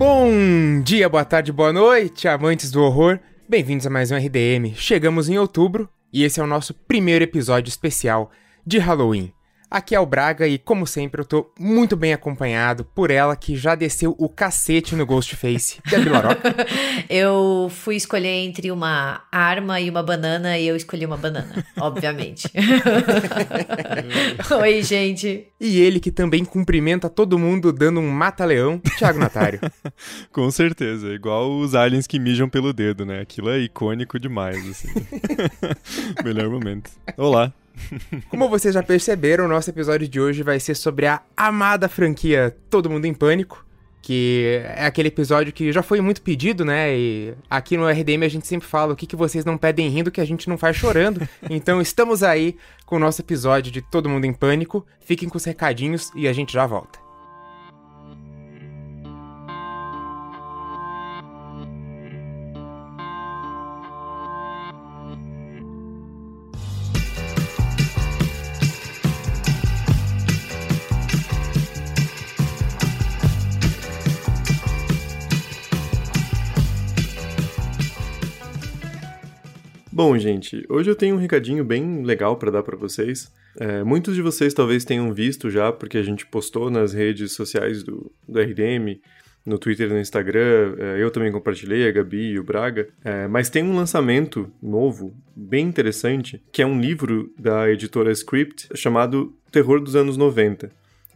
Bom dia, boa tarde, boa noite, amantes do horror. Bem-vindos a mais um RDM. Chegamos em outubro e esse é o nosso primeiro episódio especial de Halloween. Aqui é o Braga e, como sempre, eu tô muito bem acompanhado por ela que já desceu o cacete no Ghostface, Gabi Laroca. eu fui escolher entre uma arma e uma banana e eu escolhi uma banana, obviamente. Oi, gente. E ele que também cumprimenta todo mundo dando um mata-leão, Thiago Natário. Com certeza, igual os aliens que mijam pelo dedo, né? Aquilo é icônico demais, assim. Melhor momento. Olá. Como vocês já perceberam, o nosso episódio de hoje vai ser sobre a amada franquia Todo Mundo em Pânico, que é aquele episódio que já foi muito pedido, né? E aqui no RDM a gente sempre fala o que, que vocês não pedem rindo que a gente não faz chorando. Então estamos aí com o nosso episódio de Todo Mundo em Pânico. Fiquem com os recadinhos e a gente já volta. Bom, gente, hoje eu tenho um recadinho bem legal para dar para vocês. É, muitos de vocês talvez tenham visto já, porque a gente postou nas redes sociais do, do RDM, no Twitter e no Instagram, é, eu também compartilhei, a Gabi e o Braga. É, mas tem um lançamento novo, bem interessante, que é um livro da editora Script chamado Terror dos Anos 90,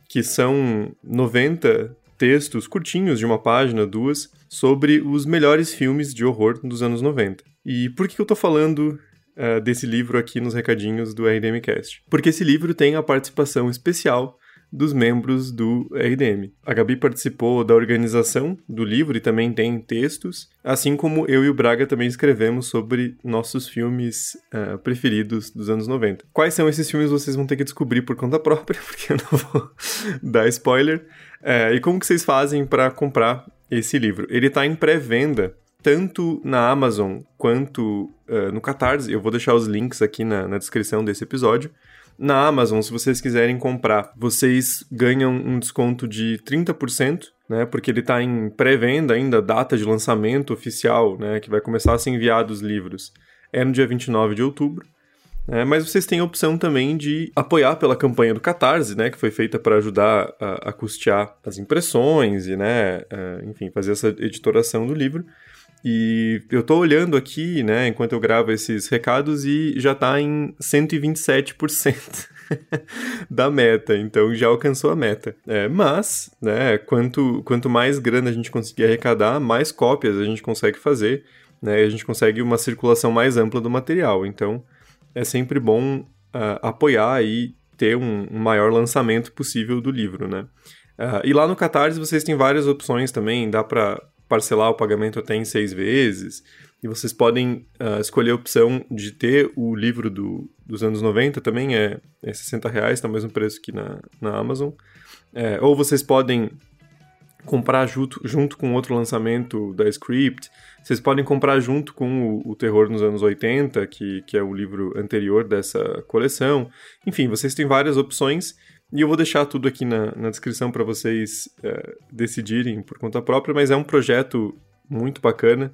que são 90 textos curtinhos de uma página, duas, sobre os melhores filmes de horror dos anos 90. E por que eu tô falando uh, desse livro aqui nos recadinhos do RDMcast? Porque esse livro tem a participação especial dos membros do RDM. A Gabi participou da organização do livro e também tem textos, assim como eu e o Braga também escrevemos sobre nossos filmes uh, preferidos dos anos 90. Quais são esses filmes vocês vão ter que descobrir por conta própria, porque eu não vou dar spoiler. Uh, e como que vocês fazem para comprar esse livro? Ele está em pré-venda tanto na Amazon quanto uh, no Catarse. Eu vou deixar os links aqui na, na descrição desse episódio. Na Amazon, se vocês quiserem comprar, vocês ganham um desconto de 30%, né? Porque ele está em pré-venda ainda, data de lançamento oficial, né? Que vai começar a ser enviado os livros. É no dia 29 de outubro. Né? mas vocês têm a opção também de apoiar pela campanha do Catarse, né? Que foi feita para ajudar a, a, custear as impressões e, né? Uh, enfim, fazer essa editoração do livro. E eu tô olhando aqui, né, enquanto eu gravo esses recados e já tá em 127% da meta, então já alcançou a meta. É, mas, né, quanto, quanto mais grana a gente conseguir arrecadar, mais cópias a gente consegue fazer, né, a gente consegue uma circulação mais ampla do material. Então, é sempre bom uh, apoiar e ter um, um, maior lançamento possível do livro, né. Uh, e lá no Catarse vocês têm várias opções também, dá para parcelar o pagamento até em seis vezes. E vocês podem uh, escolher a opção de ter o livro do, dos anos 90, também é, é 60 reais, tá o mesmo preço que na, na Amazon. É, ou vocês podem comprar junto, junto com outro lançamento da Script. Vocês podem comprar junto com o, o, Terror nos anos 80, que, que é o livro anterior dessa coleção. Enfim, vocês têm várias opções e eu vou deixar tudo aqui na, na descrição para vocês é, decidirem por conta própria, mas é um projeto muito bacana.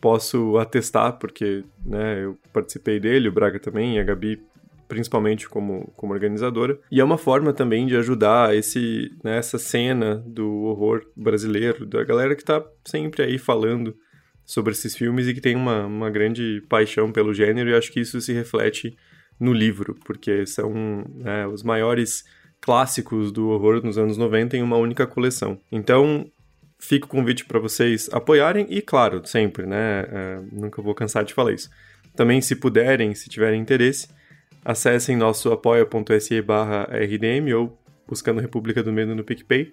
Posso atestar, porque né, eu participei dele, o Braga também, e a Gabi principalmente como, como organizadora. E é uma forma também de ajudar esse, né, essa cena do horror brasileiro, da galera que está sempre aí falando sobre esses filmes e que tem uma, uma grande paixão pelo gênero, e acho que isso se reflete no livro, porque são né, os maiores clássicos do horror nos anos 90 em uma única coleção. Então, fica o convite para vocês apoiarem e, claro, sempre, né? É, nunca vou cansar de falar isso. Também, se puderem, se tiverem interesse, acessem nosso apoia.se barra RDM ou buscando República do Medo no PicPay.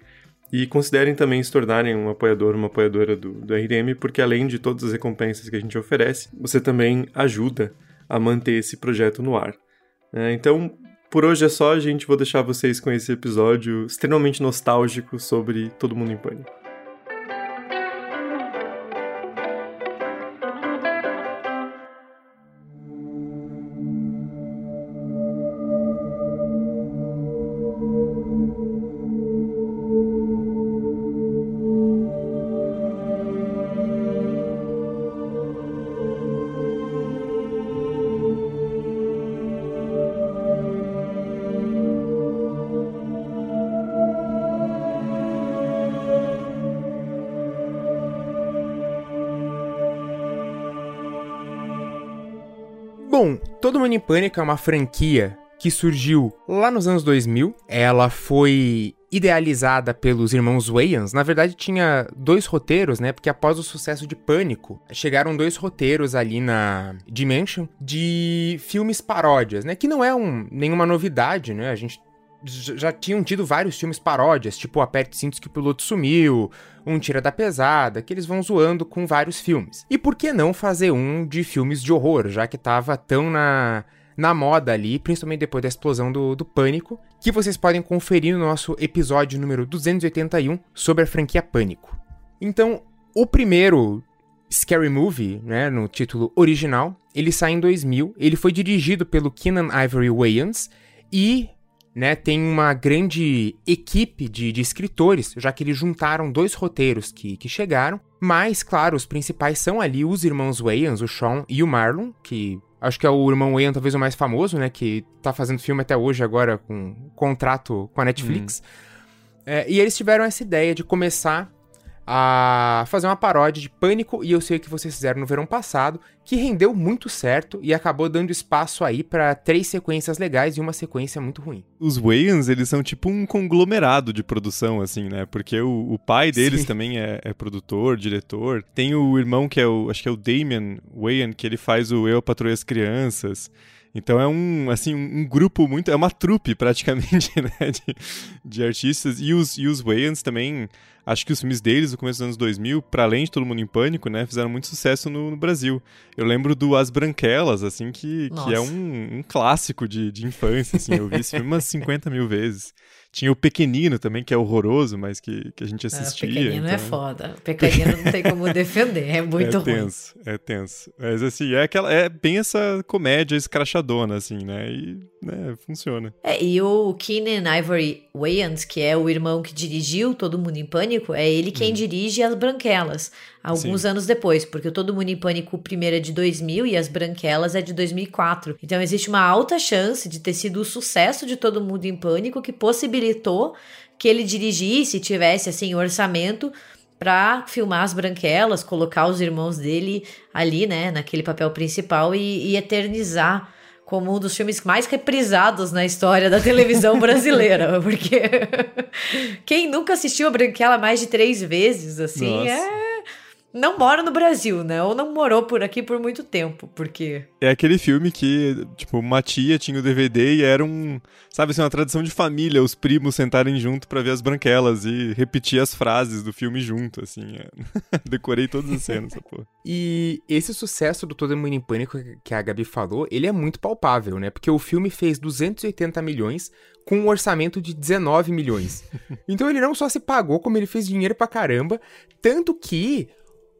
E considerem também se tornarem um apoiador, uma apoiadora do, do RDM, porque além de todas as recompensas que a gente oferece, você também ajuda a manter esse projeto no ar. É, então, por hoje é só, gente. Vou deixar vocês com esse episódio extremamente nostálgico sobre Todo Mundo em Pânico. Em Pânico é uma franquia que surgiu lá nos anos 2000. Ela foi idealizada pelos irmãos Wayans. Na verdade, tinha dois roteiros, né? Porque após o sucesso de Pânico, chegaram dois roteiros ali na Dimension de filmes paródias, né? Que não é um, nenhuma novidade, né? A gente já tinham tido vários filmes paródias, tipo Aperte Cintos que o Piloto Sumiu, Um Tira da Pesada, que eles vão zoando com vários filmes. E por que não fazer um de filmes de horror, já que tava tão na, na moda ali, principalmente depois da explosão do, do Pânico, que vocês podem conferir no nosso episódio número 281 sobre a franquia Pânico. Então, o primeiro Scary Movie, né, no título original, ele sai em 2000, ele foi dirigido pelo Keenan Ivory Wayans e né, tem uma grande equipe de, de, escritores, já que eles juntaram dois roteiros que, que chegaram. Mas, claro, os principais são ali os irmãos Wayans, o Sean e o Marlon, que acho que é o irmão Wayans talvez o mais famoso, né, que tá fazendo filme até hoje agora com um contrato com a Netflix. Hum. É, e eles tiveram essa ideia de começar a fazer uma paródia de Pânico e Eu Sei O Que Vocês Fizeram no verão passado, que rendeu muito certo e acabou dando espaço aí para três sequências legais e uma sequência muito ruim. Os Wayans, eles são tipo um conglomerado de produção, assim, né? Porque o, o pai deles Sim. também é, é, produtor, diretor. Tem o irmão que é o, acho que é o Damian Wayan, que ele faz o Eu, Patrulho as Crianças. Então é um, assim, um grupo muito. É uma trupe, praticamente, né? De, de artistas. E os, e os Wayans também. Acho que os filmes deles, no começo dos anos 2000, para além de Todo Mundo em Pânico, né? Fizeram muito sucesso no, no Brasil. Eu lembro do As Branquelas, assim, que, que é um, um clássico de, de infância, assim. Eu vi esse filme umas 50 mil vezes. Tinha o Pequenino também, que é horroroso, mas que, que a gente assistia. o Pequenino é então... é foda. O Pequenino não tem como defender, é muito é ruim. É tenso, é tenso. Mas assim, é, aquela, é bem essa comédia escrachadona, assim, né? E né, funciona. É, e o Keenan Ivory Wayans, que é o irmão que dirigiu Todo Mundo em Pânico, é ele quem hum. dirige As Branquelas, alguns Sim. anos depois, porque o Todo Mundo em Pânico, primeiro é de 2000 e As Branquelas é de 2004. Então existe uma alta chance de ter sido o sucesso de Todo Mundo em Pânico que possibilitou que ele dirigisse, tivesse assim orçamento para filmar as branquelas, colocar os irmãos dele ali, né, naquele papel principal e, e eternizar como um dos filmes mais reprisados na história da televisão brasileira, porque quem nunca assistiu a Branquela mais de três vezes, assim, Nossa. é não mora no Brasil, né? Ou não morou por aqui por muito tempo, porque. É aquele filme que, tipo, uma tia tinha o DVD e era um. Sabe assim, uma tradição de família, os primos sentarem junto para ver as branquelas e repetir as frases do filme junto, assim. É. Decorei todas as cenas, pô. E esse sucesso do Todo Mundo em Pânico que a Gabi falou, ele é muito palpável, né? Porque o filme fez 280 milhões com um orçamento de 19 milhões. então ele não só se pagou, como ele fez dinheiro pra caramba. Tanto que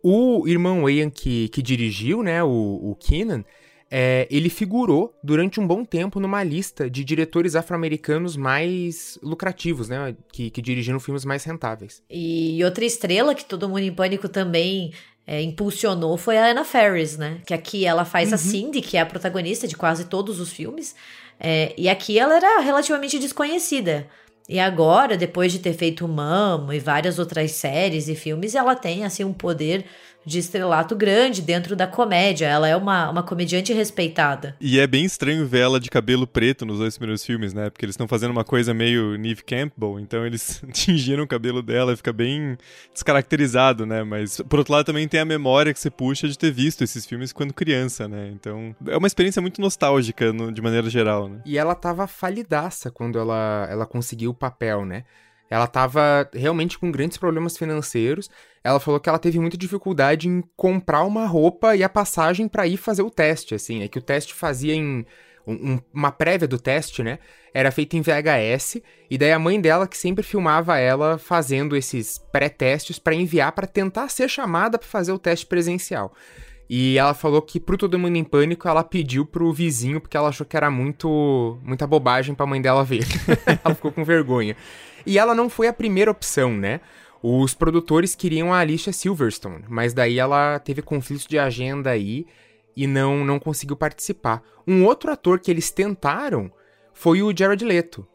o irmão Wayne que, que dirigiu, né, o, o Keenan, é, ele figurou durante um bom tempo numa lista de diretores afro-americanos mais lucrativos, né? Que, que dirigiram filmes mais rentáveis. E outra estrela que todo mundo em pânico também é, impulsionou foi a Anna Faris, né? Que aqui ela faz uhum. a Cindy, que é a protagonista de quase todos os filmes. É, e aqui ela era relativamente desconhecida. E agora, depois de ter feito Mamo e várias outras séries e filmes, ela tem assim um poder de estrelato grande dentro da comédia. Ela é uma, uma comediante respeitada. E é bem estranho ver ela de cabelo preto nos dois primeiros filmes, né? Porque eles estão fazendo uma coisa meio Neve Campbell, então eles tingiram o cabelo dela e fica bem descaracterizado, né? Mas, por outro lado, também tem a memória que você puxa de ter visto esses filmes quando criança, né? Então, é uma experiência muito nostálgica, no, de maneira geral, né? E ela tava falidaça quando ela, ela conseguiu o papel, né? Ela estava realmente com grandes problemas financeiros. Ela falou que ela teve muita dificuldade em comprar uma roupa e a passagem para ir fazer o teste, assim. É que o teste fazia em um, uma prévia do teste, né? Era feita em VHS e daí a mãe dela que sempre filmava ela fazendo esses pré-testes para enviar para tentar ser chamada para fazer o teste presencial. E ela falou que pro Todo Mundo em Pânico ela pediu pro vizinho porque ela achou que era muito muita bobagem pra mãe dela ver. ela ficou com vergonha. E ela não foi a primeira opção, né? Os produtores queriam a Alicia Silverstone, mas daí ela teve conflitos de agenda aí e não, não conseguiu participar. Um outro ator que eles tentaram foi o Jared Leto,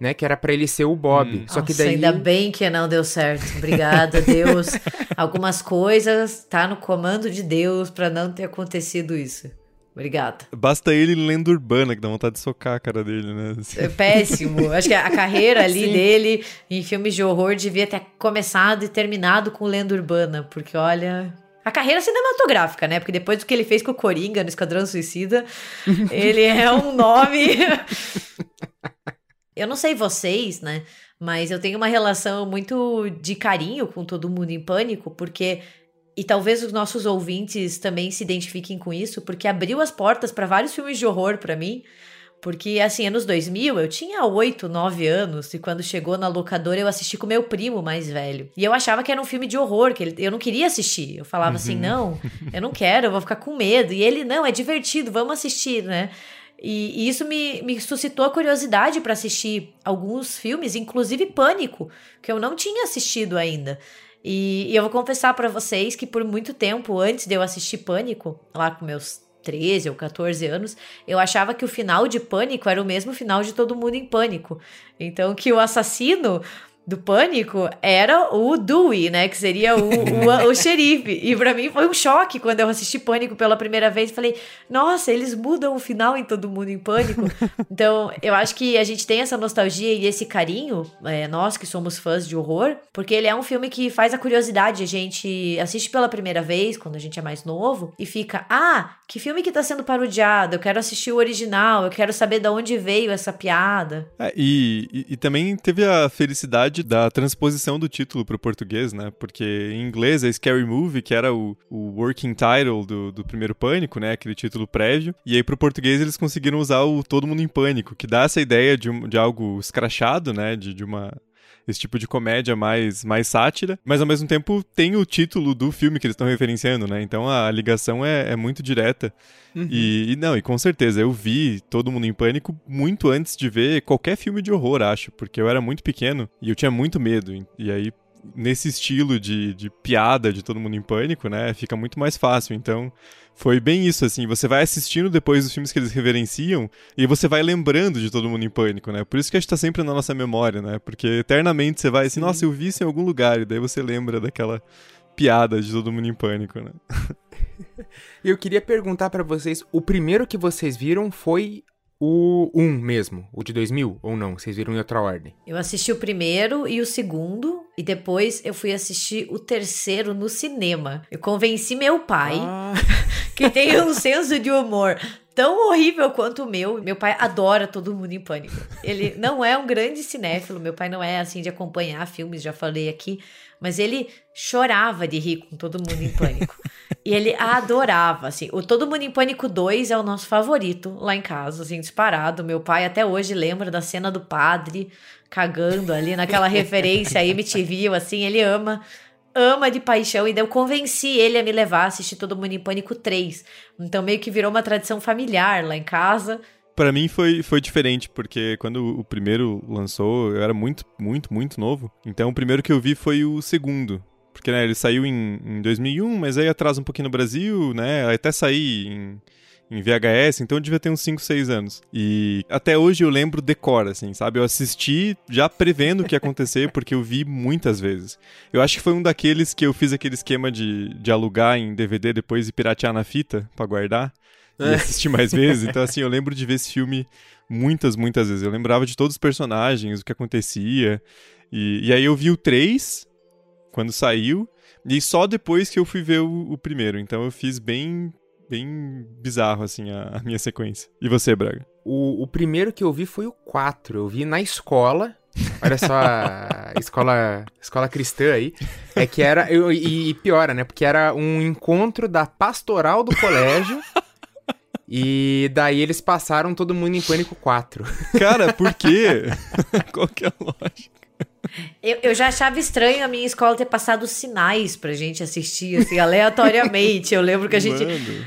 né? Que era para ele ser o Bob. Hum. Só que daí. Ainda bem que não deu certo. Obrigada, Deus. Algumas coisas tá no comando de Deus para não ter acontecido isso. Obrigada. Basta ele em lenda urbana, que dá vontade de socar a cara dele, né? Assim. É péssimo. Acho que a carreira ali Sim. dele em filmes de horror devia ter começado e terminado com lenda urbana, porque olha. A carreira cinematográfica, né? Porque depois do que ele fez com o Coringa no Esquadrão Suicida, ele é um nome. eu não sei vocês, né? Mas eu tenho uma relação muito de carinho com todo mundo em pânico, porque e talvez os nossos ouvintes também se identifiquem com isso, porque abriu as portas para vários filmes de horror para mim. Porque, assim, anos 2000, eu tinha 8, 9 anos, e quando chegou na locadora eu assisti com meu primo mais velho. E eu achava que era um filme de horror, que ele, eu não queria assistir. Eu falava assim, uhum. assim, não, eu não quero, eu vou ficar com medo. E ele, não, é divertido, vamos assistir, né? E, e isso me, me suscitou a curiosidade para assistir alguns filmes, inclusive Pânico, que eu não tinha assistido ainda. E, e eu vou confessar para vocês que por muito tempo, antes de eu assistir Pânico, lá com meus 13 ou 14 anos, eu achava que o final de Pânico era o mesmo final de Todo Mundo em Pânico. Então, que o assassino do Pânico era o Dewey, né? Que seria o, o, o xerife. E para mim foi um choque quando eu assisti Pânico pela primeira vez. Falei, nossa, eles mudam o final em Todo Mundo em Pânico. então, eu acho que a gente tem essa nostalgia e esse carinho, é, nós que somos fãs de horror, porque ele é um filme que faz a curiosidade. A gente assiste pela primeira vez, quando a gente é mais novo, e fica, ah, que filme que tá sendo parodiado? Eu quero assistir o original, eu quero saber de onde veio essa piada. É, e, e, e também teve a felicidade da transposição do título para o português, né? Porque em inglês é Scary Movie, que era o, o working title do, do primeiro Pânico, né? Aquele título prévio. E aí para o português eles conseguiram usar o Todo Mundo em Pânico, que dá essa ideia de, um, de algo escrachado, né? De, de uma esse tipo de comédia mais, mais sátira, mas ao mesmo tempo tem o título do filme que eles estão referenciando, né? Então a ligação é, é muito direta. Uhum. E, e, não, e com certeza, eu vi Todo Mundo em Pânico muito antes de ver qualquer filme de horror, acho, porque eu era muito pequeno e eu tinha muito medo. E aí nesse estilo de, de piada de todo mundo em pânico, né? Fica muito mais fácil. Então, foi bem isso, assim. Você vai assistindo depois os filmes que eles reverenciam e você vai lembrando de todo mundo em pânico, né? Por isso que a gente tá sempre na nossa memória, né? Porque eternamente você vai assim, Sim. nossa, eu vi isso em algum lugar, e daí você lembra daquela piada de todo mundo em pânico, né? eu queria perguntar para vocês, o primeiro que vocês viram foi o 1 um mesmo, o de 2000, ou não? Vocês viram em outra ordem? Eu assisti o primeiro e o segundo, e depois eu fui assistir o terceiro no cinema. Eu convenci meu pai, ah. que tem um senso de humor tão horrível quanto o meu. Meu pai adora Todo Mundo em Pânico. Ele não é um grande cinéfilo, meu pai não é assim de acompanhar filmes, já falei aqui, mas ele chorava de rir com Todo Mundo em Pânico. e ele adorava, assim. O Todo Mundo em Pânico 2 é o nosso favorito lá em casa, assim, disparado. Meu pai até hoje lembra da cena do padre cagando ali naquela referência aí, MTV, assim, ele ama ama de paixão e daí eu convenci ele a me levar a assistir Todo Mundo em Pânico 3. Então meio que virou uma tradição familiar lá em casa para mim foi, foi diferente, porque quando o primeiro lançou, eu era muito, muito, muito novo. Então o primeiro que eu vi foi o segundo. Porque né, ele saiu em, em 2001, mas aí atrasa um pouquinho no Brasil, né? Até sair em, em VHS, então eu devia ter uns 5, 6 anos. E até hoje eu lembro decor, assim, sabe? Eu assisti já prevendo o que ia acontecer, porque eu vi muitas vezes. Eu acho que foi um daqueles que eu fiz aquele esquema de, de alugar em DVD depois e piratear na fita para guardar e é. assistir mais vezes. Então, assim, eu lembro de ver esse filme muitas, muitas vezes. Eu lembrava de todos os personagens, o que acontecia. E, e aí eu vi o 3 quando saiu, e só depois que eu fui ver o, o primeiro. Então eu fiz bem bem bizarro, assim, a, a, minha sequência. E você, Braga? O, o primeiro que eu vi foi o 4. Eu vi na escola. Olha só a escola, escola cristã aí. É que era. Eu, e, e piora, né? Porque era um encontro da pastoral do colégio. E daí eles passaram todo mundo em Pânico 4. Cara, por quê? Qual que é a lógica? Eu, eu, já achava estranho a minha escola ter passado sinais pra gente assistir, assim, aleatoriamente. Eu lembro que a gente.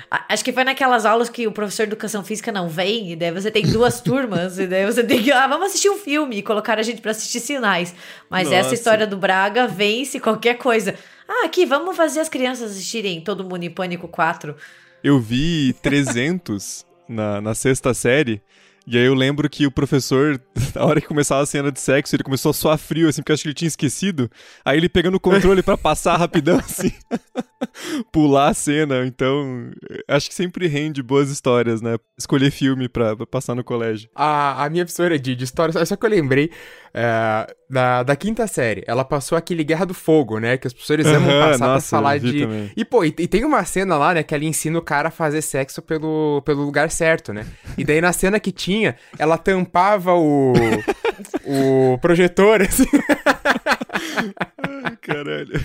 A, acho que foi naquelas aulas que o professor de educação física não vem, e daí você tem duas turmas, e daí você tem que. Ah, vamos assistir um filme e colocar a gente pra assistir sinais. Mas Nossa. essa história do Braga vence qualquer coisa. Ah, aqui, vamos fazer as crianças assistirem Todo Mundo em Pânico 4. Eu vi 300 na, na sexta série. E aí eu lembro que o professor, na hora que começava a cena de sexo, ele começou a suar frio, assim, porque acho que ele tinha esquecido. Aí ele pegando o controle para passar rapidão, assim, pular a cena. Então, acho que sempre rende boas histórias, né? Escolher filme pra, pra passar no colégio. A, a minha professora de, de história, só que eu lembrei, é, da, da quinta série, ela passou aquele Guerra do Fogo, né? Que os professores amam passar nossa, pra falar de. Também. E, pô, e, e, tem uma cena lá, né, que ela ensina o cara a fazer sexo pelo, pelo lugar certo, né? E daí na cena que tinha, ela tampava o. o projetor, assim. Ai, caralho.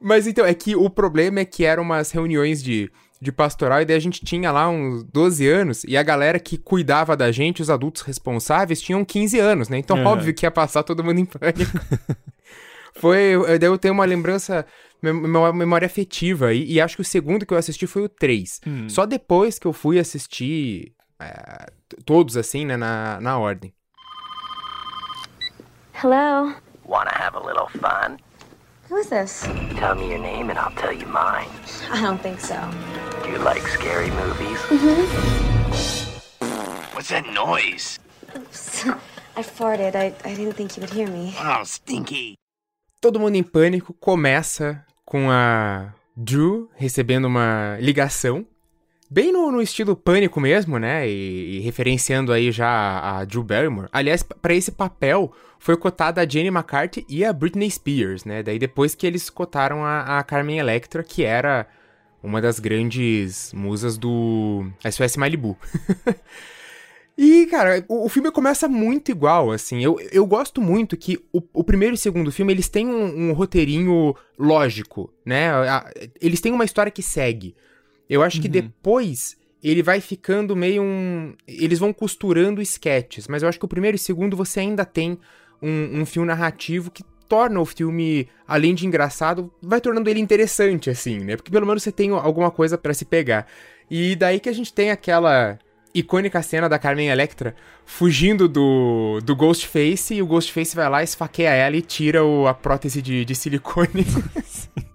Mas então, é que o problema é que eram umas reuniões de de pastoral, e daí a gente tinha lá uns 12 anos, e a galera que cuidava da gente, os adultos responsáveis, tinham 15 anos, né? Então, é. óbvio que ia passar todo mundo em pânico. foi, daí eu tenho uma lembrança, uma memória afetiva, e, e, acho que o segundo que eu assisti foi o 3. Hum. Só depois que eu fui assistir é, todos, assim, né, na, na ordem. Hello? Wanna have a little fun? Who is this? Tell me your name and I'll tell you mine. I don't think so. Do you like scary movies? Mm-hmm. What's that noise? Oops. I farted. I, I didn't think you would hear me. Oh, stinky. Todo mundo em pânico começa com a Drew recebendo uma ligação Bem no, no, estilo pânico mesmo, né? E, e referenciando aí já a, Drew Barrymore. Aliás, para esse papel foi cotada a Jenny McCarthy e a Britney Spears, né? Daí depois que eles cotaram a, a Carmen Electra, que era uma das grandes musas do SOS Malibu. e, cara, o, o, filme começa muito igual, assim. Eu, eu gosto muito que o, o primeiro e segundo filme, eles têm um, um roteirinho lógico, né? Eles têm uma história que segue. Eu acho uhum. que depois ele vai ficando meio um. Eles vão costurando sketches, mas eu acho que o primeiro e o segundo você ainda tem um, um fio narrativo que torna o filme, além de engraçado, vai tornando ele interessante, assim, né? Porque pelo menos você tem alguma coisa para se pegar. E daí que a gente tem aquela icônica cena da Carmen Electra fugindo do, do Ghostface e o Ghostface vai lá, esfaqueia ela e tira o, a prótese de, de silicone.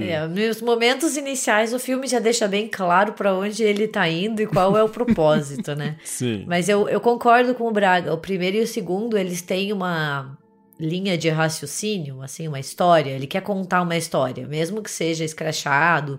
É, nos momentos iniciais o filme já deixa bem claro para onde ele tá indo e qual é o propósito, né? Sim. Mas eu, eu concordo com o Braga. O primeiro e o segundo, eles têm uma linha de raciocínio, assim, uma história. Ele quer contar uma história, mesmo que seja escrachado,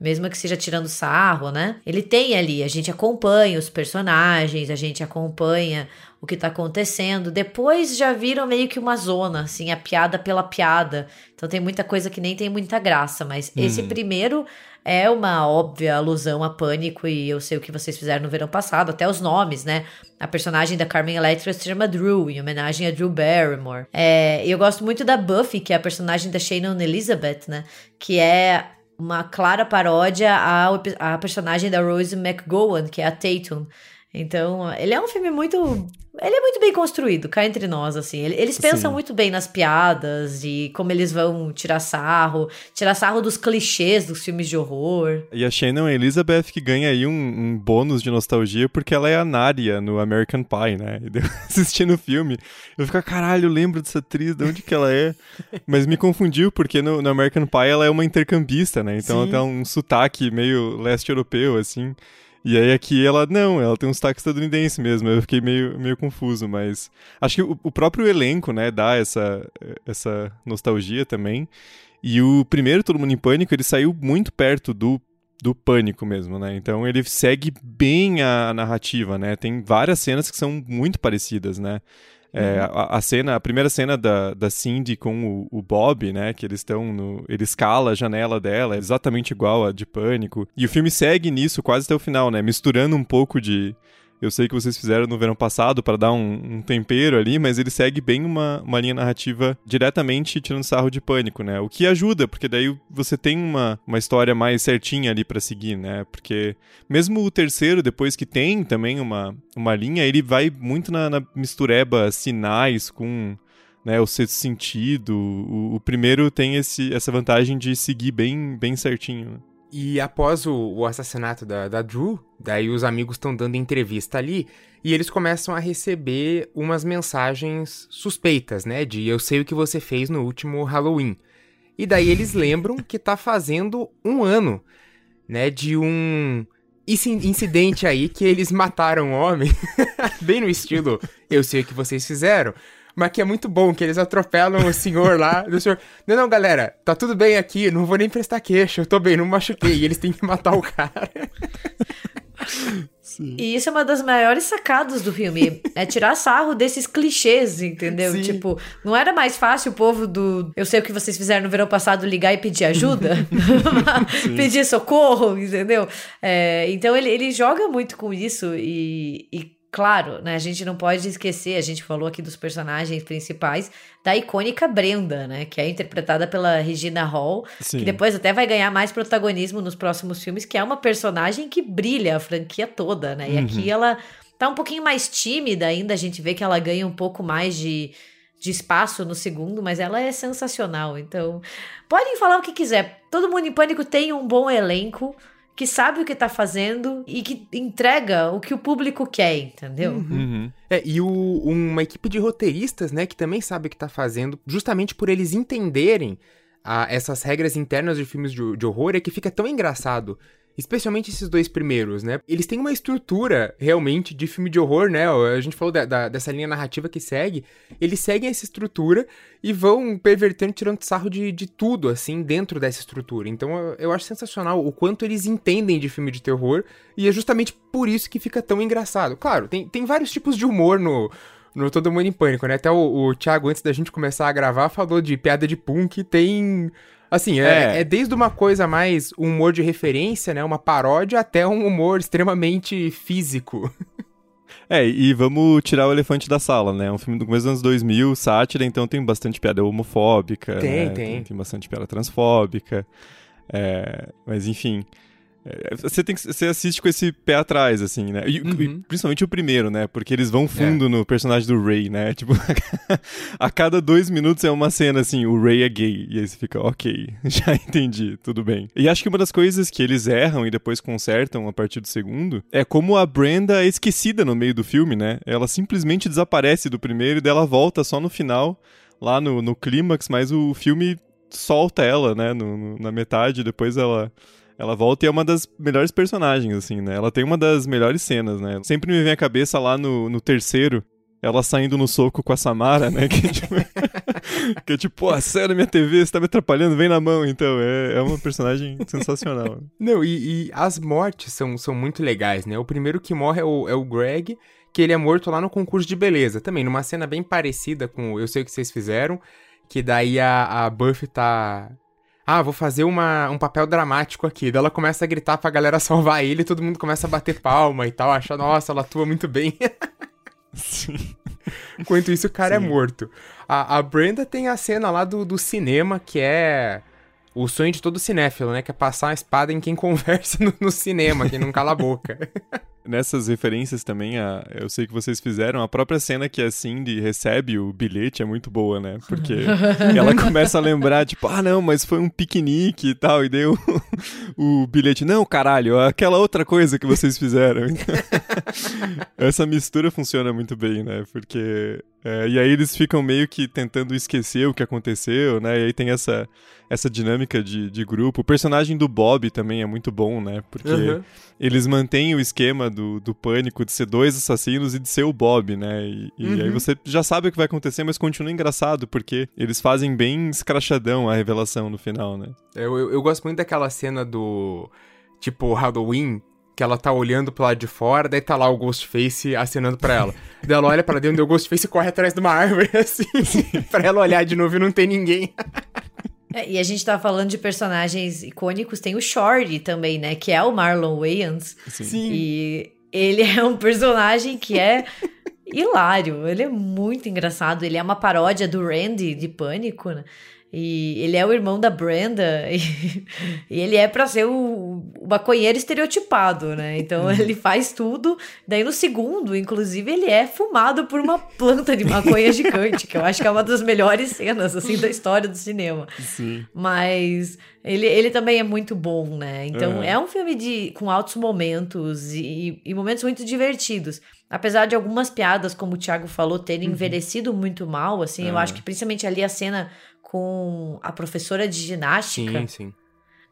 mesmo que seja tirando sarro, né? Ele tem ali, a gente acompanha os personagens, a gente acompanha o que tá acontecendo. Depois já viram meio que uma zona, assim, a piada pela piada. Então tem muita coisa que nem tem muita graça, mas hum. esse primeiro é uma óbvia alusão a pânico e eu sei o que vocês fizeram no verão passado, até os nomes, né? A personagem da Carmen Electra se chama Drew, em homenagem a Drew Barrymore. É, eu gosto muito da Buffy, que é a personagem da Shannon Elizabeth, né? Que é uma clara paródia à, à personagem da Rose McGowan, que é a Tatum. Então, ele é um filme muito. Ele é muito bem construído, cá entre nós, assim. Eles pensam Sim. muito bem nas piadas e como eles vão tirar sarro, tirar sarro dos clichês dos filmes de horror. E a Shannon Elizabeth que ganha aí um, um bônus de nostalgia porque ela é a Nadia no American Pie, né? E assistindo o filme, eu fico, caralho, eu lembro dessa atriz, de onde que ela é? Mas me confundiu porque no, no American Pie ela é uma intercambista, né? Então Sim. ela tem um sotaque meio leste europeu, assim. E aí aqui ela, não, ela tem um sotaque estadunidense mesmo. Eu fiquei meio, meio confuso, mas acho que o, o próprio elenco, né, dá essa, essa nostalgia também. E o primeiro Todo Mundo em Pânico, ele saiu muito perto do do pânico mesmo, né? Então ele segue bem a narrativa, né? Tem várias cenas que são muito parecidas, né? É, uhum. a, a, cena, a primeira cena da, da Cindy com o, o Bob, né? Que eles estão no. Ele escala a janela dela, é exatamente igual a de Pânico. E o filme segue nisso quase até o final, né? Misturando um pouco de eu sei que vocês fizeram no verão passado para dar um, um, tempero ali, mas ele segue bem uma, uma linha narrativa diretamente tirando sarro de pânico, né? O que ajuda, porque daí você tem uma, uma história mais certinha ali para seguir, né? Porque mesmo o terceiro, depois que tem também uma, uma linha, ele vai muito na, na mistureba sinais com né, o sexto sentido. O, o, primeiro tem esse, essa vantagem de seguir bem, bem certinho. Né? E após o, o assassinato da, da Drew, daí os amigos estão dando entrevista ali e eles começam a receber umas mensagens suspeitas, né? De eu sei o que você fez no último Halloween. E daí eles lembram que tá fazendo um ano, né? De um esse incidente aí que eles mataram um homem, bem no estilo, eu sei o que vocês fizeram, mas que é muito bom, que eles atropelam o senhor lá, do senhor, não, não, galera, tá tudo bem aqui, não vou nem prestar queixa, eu tô bem, não machuquei, e eles têm que matar o cara. Sim. E isso é uma das maiores sacadas do filme. É tirar sarro desses clichês, entendeu? Sim. Tipo, não era mais fácil o povo do. Eu sei o que vocês fizeram no verão passado ligar e pedir ajuda? pedir socorro, entendeu? É, então ele, ele joga muito com isso e, e Claro, né? A gente não pode esquecer, a gente falou aqui dos personagens principais, da icônica Brenda, né? Que é interpretada pela Regina Hall, Sim. que depois até vai ganhar mais protagonismo nos próximos filmes, que é uma personagem que brilha a franquia toda, né? E uhum. aqui ela tá um pouquinho mais tímida ainda, a gente vê que ela ganha um pouco mais de, de espaço no segundo, mas ela é sensacional. Então, podem falar o que quiser. Todo mundo em pânico tem um bom elenco que sabe o que tá fazendo e que entrega o que o público quer, entendeu? Uhum. Uhum. É, e o, uma equipe de roteiristas, né, que também sabe o que tá fazendo, justamente por eles entenderem a, essas regras internas de filmes de, de horror, é que fica tão engraçado Especialmente esses dois primeiros, né? Eles têm uma estrutura realmente de filme de horror, né? A gente falou da, da, dessa linha narrativa que segue. Eles seguem essa estrutura e vão pervertendo, tirando sarro de, de tudo, assim, dentro dessa estrutura. Então eu, eu acho sensacional o quanto eles entendem de filme de terror. E é justamente por isso que fica tão engraçado. Claro, tem, tem vários tipos de humor no, no Todo Mundo em Pânico, né? Até o, o Thiago, antes da gente começar a gravar, falou de piada de punk. Tem Assim, é, é. é, desde uma coisa mais um humor de referência, né? Uma paródia, até um humor extremamente físico. É, e vamos tirar o elefante da sala, né? É um filme do começo dos anos 2000, sátira, então tem bastante piada homofóbica. Tem, né? tem. tem. Tem bastante piada transfóbica. É, mas enfim. É, você, tem que, você assiste com esse pé atrás, assim, né? E, uhum. principalmente o primeiro, né? Porque eles vão fundo é. no personagem do Ray, né? Tipo, a cada dois minutos é uma cena assim, o Ray é gay. E aí você fica, ok, já entendi, tudo bem. E acho que uma das coisas que eles erram e depois consertam a partir do segundo é como a Brenda é esquecida no meio do filme, né? Ela simplesmente desaparece do primeiro e dela volta só no final, lá no, no clímax, mas o filme solta ela, né? No, no, na metade, depois ela ela volta e é uma das melhores personagens, assim, né? Ela tem uma das melhores cenas, né? Sempre me vem à cabeça lá no, no terceiro, ela saindo no soco com a Samara, né? Que, tipo, que é tipo, pô, da minha TV, você tá me atrapalhando, vem na mão. Então, é, é uma personagem sensacional. Não, e, e, as mortes são, são muito legais, né? O primeiro que morre é o, é o Greg, que ele é morto lá no concurso de beleza. Também, numa cena bem parecida com Eu Sei O Que Vocês Fizeram, que daí a, a Buffy tá ah, vou fazer uma, um papel dramático aqui. Daí ela começa a gritar pra galera salvar ele, todo mundo começa a bater palma e tal, acha, nossa, ela atua muito bem. Sim. Enquanto isso, o cara é Sim. é morto. A, a Brenda tem a cena lá do, do cinema, que é o sonho de todo cinéfilo, né? Que é passar a espada em quem conversa no, no cinema, quem não cala a boca. Nessas referências também, a, eu sei que vocês fizeram, a própria cena que a Cindy recebe o bilhete é muito boa, né? Porque ela começa a lembrar, tipo, ah, não, mas foi um piquenique e tal, e deu o bilhete, não, caralho, aquela outra coisa que vocês fizeram. Essa mistura funciona muito bem, né? Porque é, e aí eles ficam meio que tentando esquecer o que aconteceu, né? E aí tem essa, essa dinâmica de, de grupo. O personagem do Bob também é muito bom, né? Porque uhum. eles mantêm o esquema do, do pânico de ser dois assassinos e de ser o Bob, né? E, e uhum. aí você já sabe o que vai acontecer, mas continua engraçado, porque eles fazem bem escrachadão a revelação no final, né? Eu, eu, eu gosto muito daquela cena do. Tipo, Halloween, que ela tá olhando pro lado de fora, daí tá lá o Ghostface acenando pra ela. daí ela olha pra dentro, e o Ghostface corre atrás de uma árvore, assim, pra ela olhar de novo e não tem ninguém. É, e a gente tá falando de personagens icônicos, tem o Shorty também, né, que é o Marlon Wayans. Sim. E ele é um personagem que é hilário, ele é muito engraçado, ele é uma paródia do Randy de Pânico, né? E ele é o irmão da Brenda. E, e ele é para ser o, o maconheiro estereotipado, né? Então uhum. ele faz tudo. Daí no segundo, inclusive, ele é fumado por uma planta de maconha gigante, que eu acho que é uma das melhores cenas, assim, da história do cinema. Sim. Mas ele, ele também é muito bom, né? Então uhum. é um filme de, com altos momentos e, e momentos muito divertidos. Apesar de algumas piadas, como o Thiago falou, terem uhum. envelhecido muito mal, assim, eu acho que principalmente ali a cena com a professora de ginástica. Sim, sim.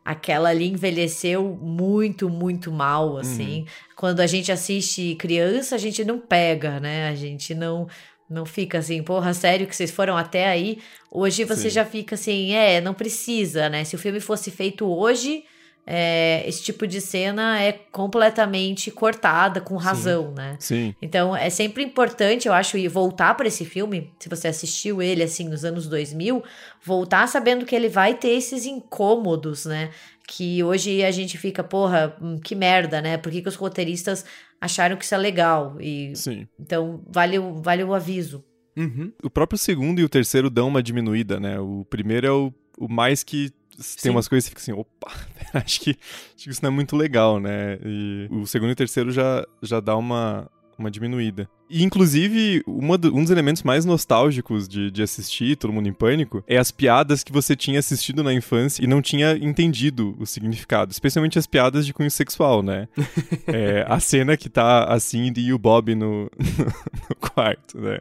aquela ali envelheceu muito, muito mal, assim. Uhum. Quando a gente assiste criança, a gente não pega, né? A gente não não fica assim, porra, sério que vocês foram até aí? Hoje você Sim. já fica assim, é, não precisa, né? Se o filme fosse feito hoje, é, esse tipo de cena é completamente cortada com razão, Sim. né? Sim. Então é sempre importante, eu acho, ir voltar para esse filme, se você assistiu ele assim nos anos 2000, voltar sabendo que ele vai ter esses incômodos, né? Que hoje a gente fica, porra, hum, que merda, né? Por que, que os roteiristas acharam que isso é legal? E Sim. então vale, vale o aviso. Uhum. O próprio segundo e o terceiro dão uma diminuída, né? O primeiro é o, o mais que tem Sim. umas coisas que fica assim, opa, acho que, acho que isso não é muito legal, né? E o segundo e o terceiro já, já dá uma, uma diminuída. E, inclusive, do, um dos elementos mais nostálgicos de, de assistir Todo Mundo em Pânico é as piadas que você tinha assistido na infância e não tinha entendido o significado. Especialmente as piadas de cunho sexual, né? é, a cena que tá a Cindy e o Bob no, no, no quarto, né?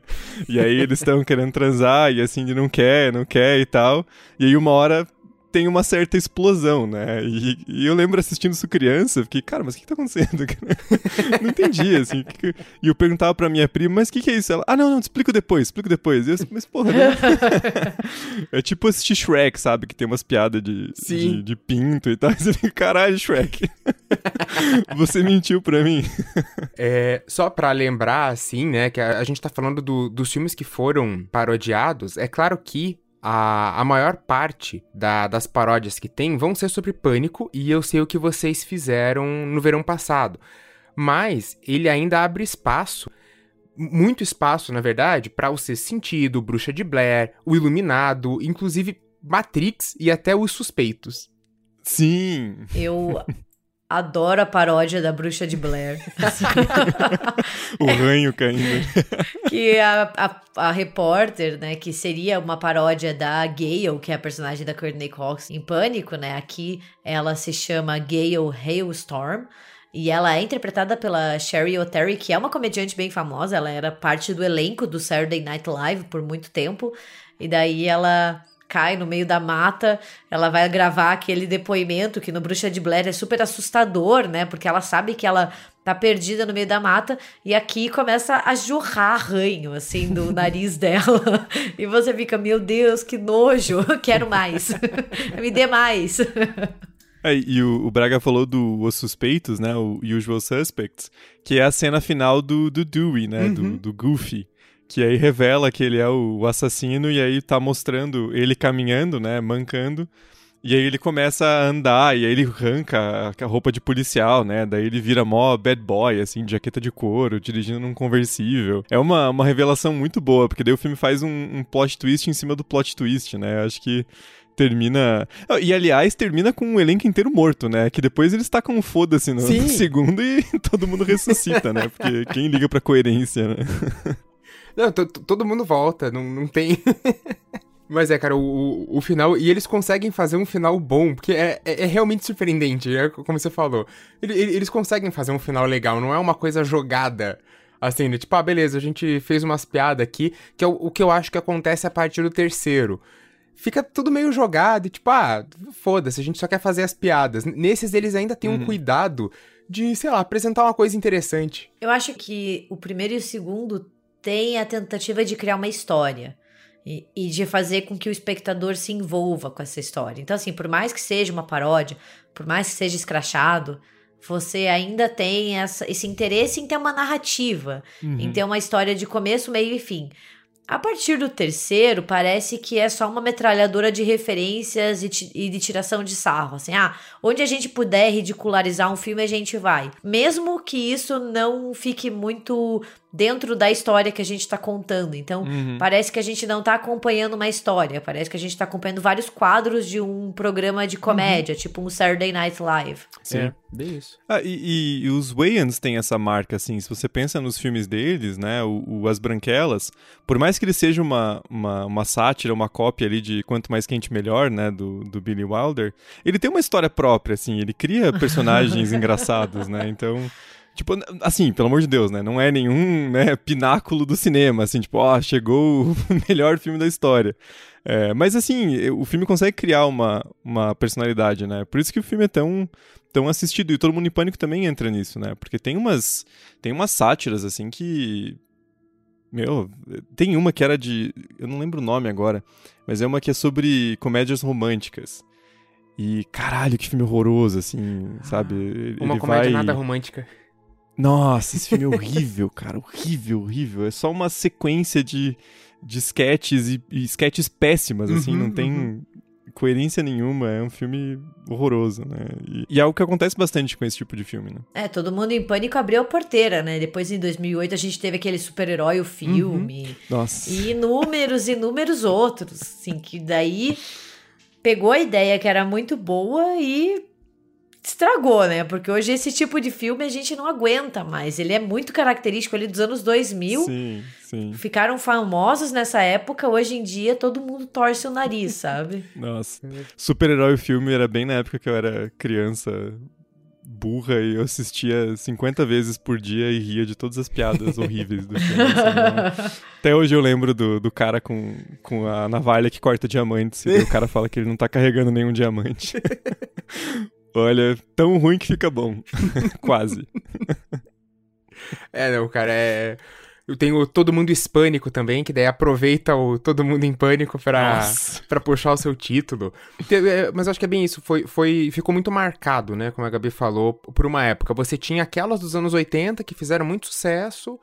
E aí eles estão querendo transar e a Cindy não quer, não quer e tal. E aí uma hora tem uma certa explosão, né? E, e, eu lembro assistindo isso criança, fiquei, cara, mas o que, que tá acontecendo? não entendi, assim. Que que... E eu perguntava pra minha prima, mas o que, que é isso? Ela, ah, não, não, te explico depois, explico depois. Eu, mas, porra, né? é tipo assistir Shrek, sabe? Que tem umas piadas de, de, de, pinto e tal. E você fica, caralho, Shrek. você mentiu pra mim. É, só pra lembrar, assim, né, que a, a gente tá falando do, dos filmes que foram parodiados, é claro que a, a maior parte da, das paródias que tem vão ser sobre pânico, e eu sei o que vocês fizeram no verão passado. Mas ele ainda abre espaço, muito espaço, na verdade, para o Ser Sentido, Bruxa de Blair, O Iluminado, inclusive Matrix e até Os Suspeitos. Sim! Eu adoro a paródia da Bruxa de Blair. o ranho caindo. que a, a, a, repórter, né, que seria uma paródia da Gale, que é a personagem da Courtney Cox em Pânico, né, aqui ela se chama Gale Hailstorm. E ela é interpretada pela Sherry O'Terry, que é uma comediante bem famosa. Ela era parte do elenco do Saturday Night Live por muito tempo. E daí ela cai no meio da mata, ela vai gravar aquele depoimento que no Bruxa de Blair é super assustador, né? Porque ela sabe que ela tá perdida no meio da mata e aqui começa a jorrar ranho assim do nariz dela. E você fica, meu Deus, que nojo, quero mais. Me dê mais. É, e o, o, Braga falou do Os Suspeitos, né? O Usual Suspects, que é a cena final do, do Dewey, né? Uhum. Do, do Goofy que aí revela que ele é o assassino e aí tá mostrando ele caminhando, né, mancando. E aí ele começa a andar e aí ele arranca a roupa de policial, né? Daí ele vira mó bad boy, assim, de jaqueta de couro, dirigindo num conversível. É uma, uma revelação muito boa, porque daí o filme faz um, um plot twist em cima do plot twist, né? Acho que termina. E aliás, termina com um elenco inteiro morto, né? Que depois eles tacam um foda-se no, no segundo e todo mundo ressuscita, né? Porque quem liga pra coerência, né? Não, todo mundo volta, não, não tem. Mas é, cara, o, o, o, final. E eles conseguem fazer um final bom, porque é, é, é realmente surpreendente, é como você falou. Eles conseguem fazer um final legal, não é uma coisa jogada. Assim, né? tipo, ah, beleza, a gente fez umas piadas aqui, que é o, o que eu acho que acontece a partir do terceiro. Fica tudo meio jogado e tipo, ah, foda-se, a gente só quer fazer as piadas. Nesses eles ainda têm uhum. um cuidado de, sei lá, apresentar uma coisa interessante. Eu acho que o primeiro e o segundo tem a tentativa de criar uma história. E, e, de fazer com que o espectador se envolva com essa história. Então, assim, por mais que seja uma paródia, por mais que seja escrachado, você ainda tem essa, esse interesse em ter uma narrativa, uhum. em ter uma história de começo, meio e fim. A partir do terceiro, parece que é só uma metralhadora de referências e, e, de tiração de sarro. Assim, ah, onde a gente puder ridicularizar um filme, a gente vai. Mesmo que isso não fique muito dentro da história que a gente está contando. Então, uhum. parece que a gente não está acompanhando uma história, parece que a gente está acompanhando vários quadros de um programa de comédia, uhum. tipo um Saturday Night Live. Sim, é, bem isso. Ah, e, e, os Wayans têm essa marca, assim, se você pensa nos filmes deles, né, o, o As Branquelas, por mais que ele seja uma, uma, uma, sátira, uma cópia ali de Quanto Mais Quente Melhor, né, do, do Billy Wilder, ele tem uma história própria, assim, ele cria personagens engraçados, né, então... Tipo, assim, pelo amor de Deus, né? Não é nenhum né, pináculo do cinema, assim, tipo, ó, chegou o melhor filme da história. É, mas assim, o filme consegue criar uma, uma personalidade, né? Por isso que o filme é tão, tão assistido. E todo mundo em pânico também entra nisso, né? Porque tem umas, tem umas sátiras, assim, que. Meu, tem uma que era de. Eu não lembro o nome agora, mas é uma que é sobre comédias românticas. E caralho, que filme horroroso, assim, sabe? Ele Uma comédia vai... nada romântica. Nossa, esse filme é horrível, cara. Horrível, horrível. É só uma sequência de, de sketches e, e sketches péssimas, assim, Uhum, não tem uhum. coerência nenhuma. É um filme horroroso, né? E, e é algo que acontece bastante com esse tipo de filme, né? É, todo mundo em pânico abriu a porteira, né? Depois, em 2008, a gente teve aquele super-herói, o filme. Nossa. E inúmeros, inúmeros outros, assim, que daí pegou a ideia que era muito boa e estragou, né? Porque hoje esse tipo de filme a gente não aguenta mais. Ele é muito característico ali dos anos 2000. Sim, sim. Ficaram famosos nessa época, hoje em dia todo mundo torce o nariz, sabe? Nossa. Super-herói filme era bem na época que eu era criança burra e eu assistia 50 vezes por dia e ria de todas as piadas horríveis do filme. assim, né? Até hoje eu lembro do, do cara com, com a navalha que corta diamantes e o cara fala que ele não tá carregando nenhum diamante. Olha, tão ruim que fica bom. Quase. É, não, cara, é. Eu tenho Todo Mundo Hispânico também, que daí aproveita o Todo Mundo em Pânico pra, Nossa. pra puxar o seu título. É, Mas acho que é bem isso, foi, foi, ficou muito marcado, né, como a Gabi falou, por uma época. Você tinha aquelas dos anos 80 que fizeram muito sucesso,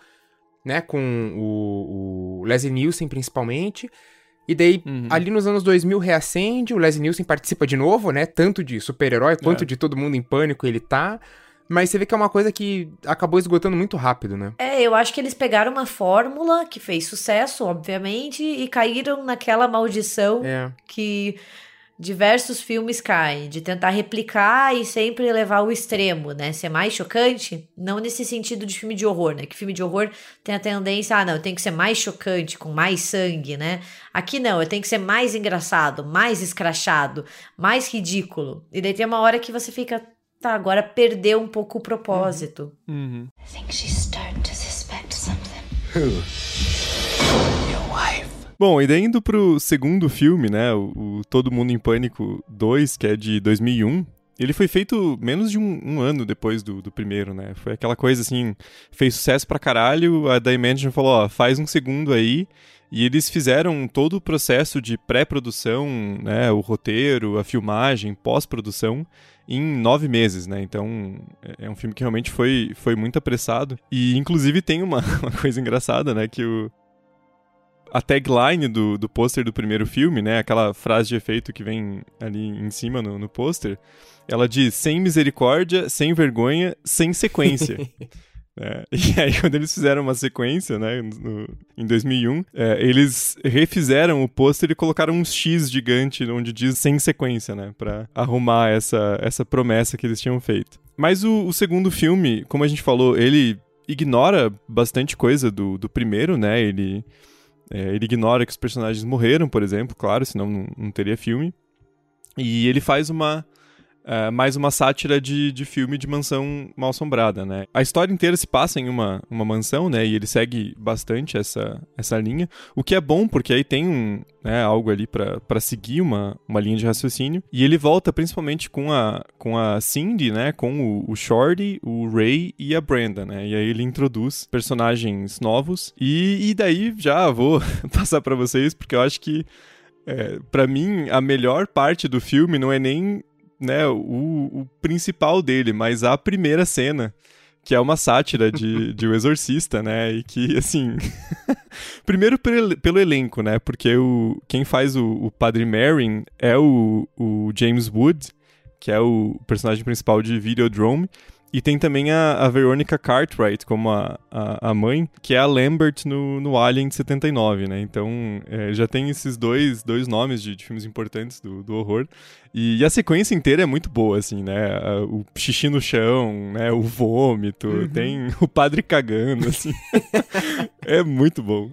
né, com o, o Leslie Nielsen principalmente. E daí, Uhum. ali nos anos 2000, reacende, o Leslie Nielsen participa de novo, né, tanto de super-herói quanto É. de Todo Mundo em Pânico ele tá. Mas você vê que é uma coisa que acabou esgotando muito rápido, né? É, eu acho que eles pegaram uma fórmula que fez sucesso, obviamente, e caíram naquela maldição É. que diversos filmes caem, de tentar replicar e sempre levar ao extremo, né? Ser mais chocante, não nesse sentido de filme de horror, né? Que filme de horror tem a tendência, ah, não, tem que ser mais chocante, com mais sangue, né? Aqui não, tem que ser mais engraçado, mais escrachado, mais ridículo. E daí tem uma hora que você fica, tá, agora perdeu um pouco o propósito. Uhum. I think she's starting to suspect something. Bom, e daí indo pro segundo filme, né, o, o Todo Mundo em Pânico 2, que é de 2001, ele foi feito menos de um, um ano depois do, do primeiro, né, foi aquela coisa assim, fez sucesso pra caralho, a Imagine falou, ó, faz um segundo aí, e eles fizeram todo o processo de pré-produção, né, o roteiro, a filmagem, pós-produção, em nove meses, né? Então é- é um filme que realmente foi, foi muito apressado. E inclusive tem uma, uma coisa engraçada, né? Que o, a tagline do, do pôster do primeiro filme, né? Aquela frase de efeito que vem ali em cima no, no pôster, ela diz: sem misericórdia, sem vergonha, sem sequência. É, e aí, quando eles fizeram uma sequência, né, no- em 2001, é, eles refizeram o pôster e colocaram um X gigante onde diz sem sequência, né, pra arrumar essa, essa promessa que eles tinham feito. Mas o, o segundo filme, como a gente falou, ele ignora bastante coisa do, do primeiro, né, ele, é, ele ignora que os personagens morreram, por exemplo, claro, senão não, não teria filme. E ele faz uma é, mais uma sátira de, de filme de mansão mal assombrada, né? A história inteira se passa em uma, uma mansão, né? E ele segue bastante essa, essa linha, o que é bom, porque aí tem um, né, algo ali pra seguir uma, uma linha de raciocínio. E ele volta principalmente com a, com a Cindy, né? Com o, o Shorty, o Ray e a Brenda, né? E aí ele introduz personagens novos. E, e daí já vou passar pra vocês, porque eu acho que é, para mim, a melhor parte do filme não é nem né, o, o principal dele, mas a primeira cena, que é uma sátira de, de O Exorcista, né? E que, assim. Primeiro pelo, pelo elenco, né? Porque o, quem faz o, o Padre Merrin é o, o James Wood, que é o personagem principal de Videodrome. E tem também a, a Veronica Cartwright como a, a, a mãe, que é a Lambert no, no Alien de 79, né? Então é, já tem esses dois, dois nomes de, de filmes importantes do, do horror. E, e a sequência inteira é muito boa, assim, né? O xixi no chão, né? O vômito, tem o padre cagando, assim. É muito bom.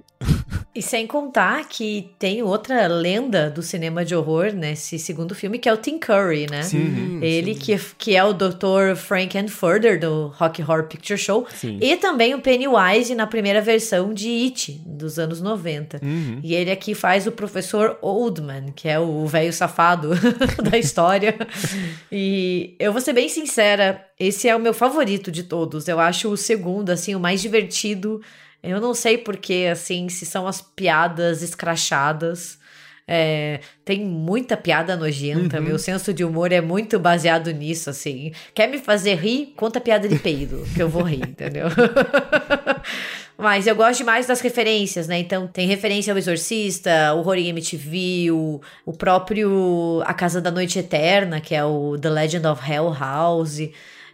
E sem contar que tem outra lenda do cinema de horror nesse segundo filme, que é o Tim Curry, né? Sim, Ele sim. Que, que é o Dr. Frank and Further do Rock Horror Picture Show. Sim. E também o Pennywise na primeira versão de It, dos anos 90. Uhum. E ele aqui faz o professor Oldman, que é o velho safado da história. E eu vou ser bem sincera, esse é o meu favorito de todos. Eu acho o segundo, assim, o mais divertido. Eu não sei porque, assim, se são as piadas escrachadas. É, tem muita piada nojenta, meu senso de humor é muito baseado nisso, assim. Quer me fazer rir? Conta piada de peido, que eu vou rir, entendeu? Mas eu gosto demais das referências, né? Então tem referência ao Exorcista, o Horror em MTV, o, o próprio A Casa da Noite Eterna, que é o The Legend of Hell House.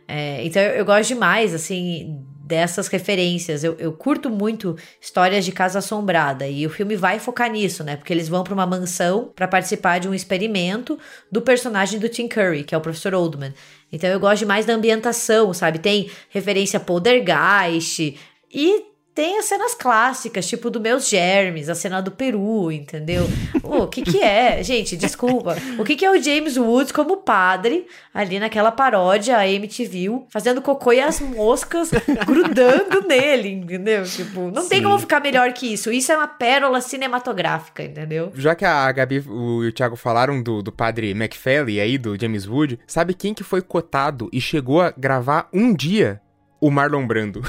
É, então eu, eu gosto demais, assim, dessas referências. Eu, eu curto muito histórias de casa assombrada e o filme vai focar nisso, né? Porque eles vão para uma mansão para participar de um experimento do personagem do Tim Curry, que é o professor Oldman. Então eu gosto demais da ambientação, sabe? Tem referência a Poltergeist e tem as cenas clássicas, tipo do Meus Germes, a cena do Peru, entendeu? O que que é? Gente, desculpa. O que que é o James Woods como padre, ali naquela paródia, a MTV, fazendo cocô e as moscas grudando nele, entendeu? Tipo, não tem Sim. como ficar melhor que isso. Isso é uma pérola cinematográfica, entendeu? Já que a Gabi o- e o Thiago falaram do, do padre McFally aí, do James Wood, sabe quem que foi cotado e chegou a gravar um dia? O Marlon Brando.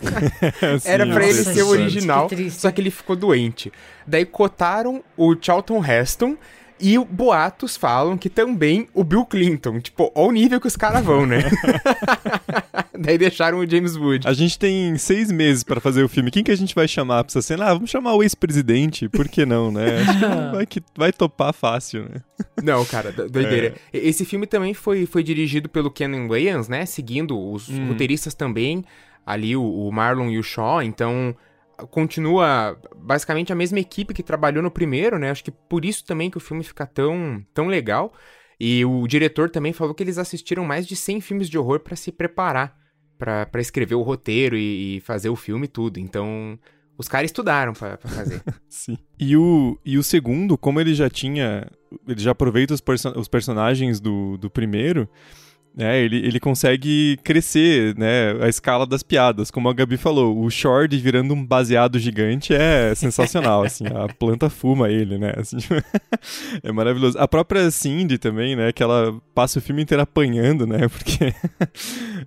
Era pra ele ser o original, que só que ele ficou doente. Daí cotaram o Charlton Heston e boatos falam que também o Bill Clinton. Tipo, olha o nível que os caras vão, né? Daí deixaram o James Wood. A gente tem seis meses pra fazer o filme. Quem que a gente vai chamar pra essa cena? Ah, vamos chamar o ex-presidente. Por que não, né? Acho que vai, que vai topar fácil, né? Não, cara, do- doideira. E- Esse filme também foi, foi dirigido pelo Kenan Wayans, né? Seguindo os roteiristas também, ali o, o Marlon e o Shaw, então continua basicamente a mesma equipe que trabalhou no primeiro, né? Acho que por isso também que o filme fica tão, tão legal. E o diretor também falou que eles assistiram mais de 100 filmes de horror pra se preparar pra escrever o roteiro e, e fazer o filme e tudo. Então, os caras estudaram pra fazer. Sim. E o, e o segundo, como ele já tinha. Ele já aproveita os, perso- os personagens do, do primeiro. Né, ele, ele consegue crescer né, a escala das piadas. Como a Gabi falou, o Shord virando um baseado gigante é sensacional. assim, a planta fuma ele, né? assim, é maravilhoso. A própria Cindy também, né? Que ela passa o filme inteiro apanhando, né? Porque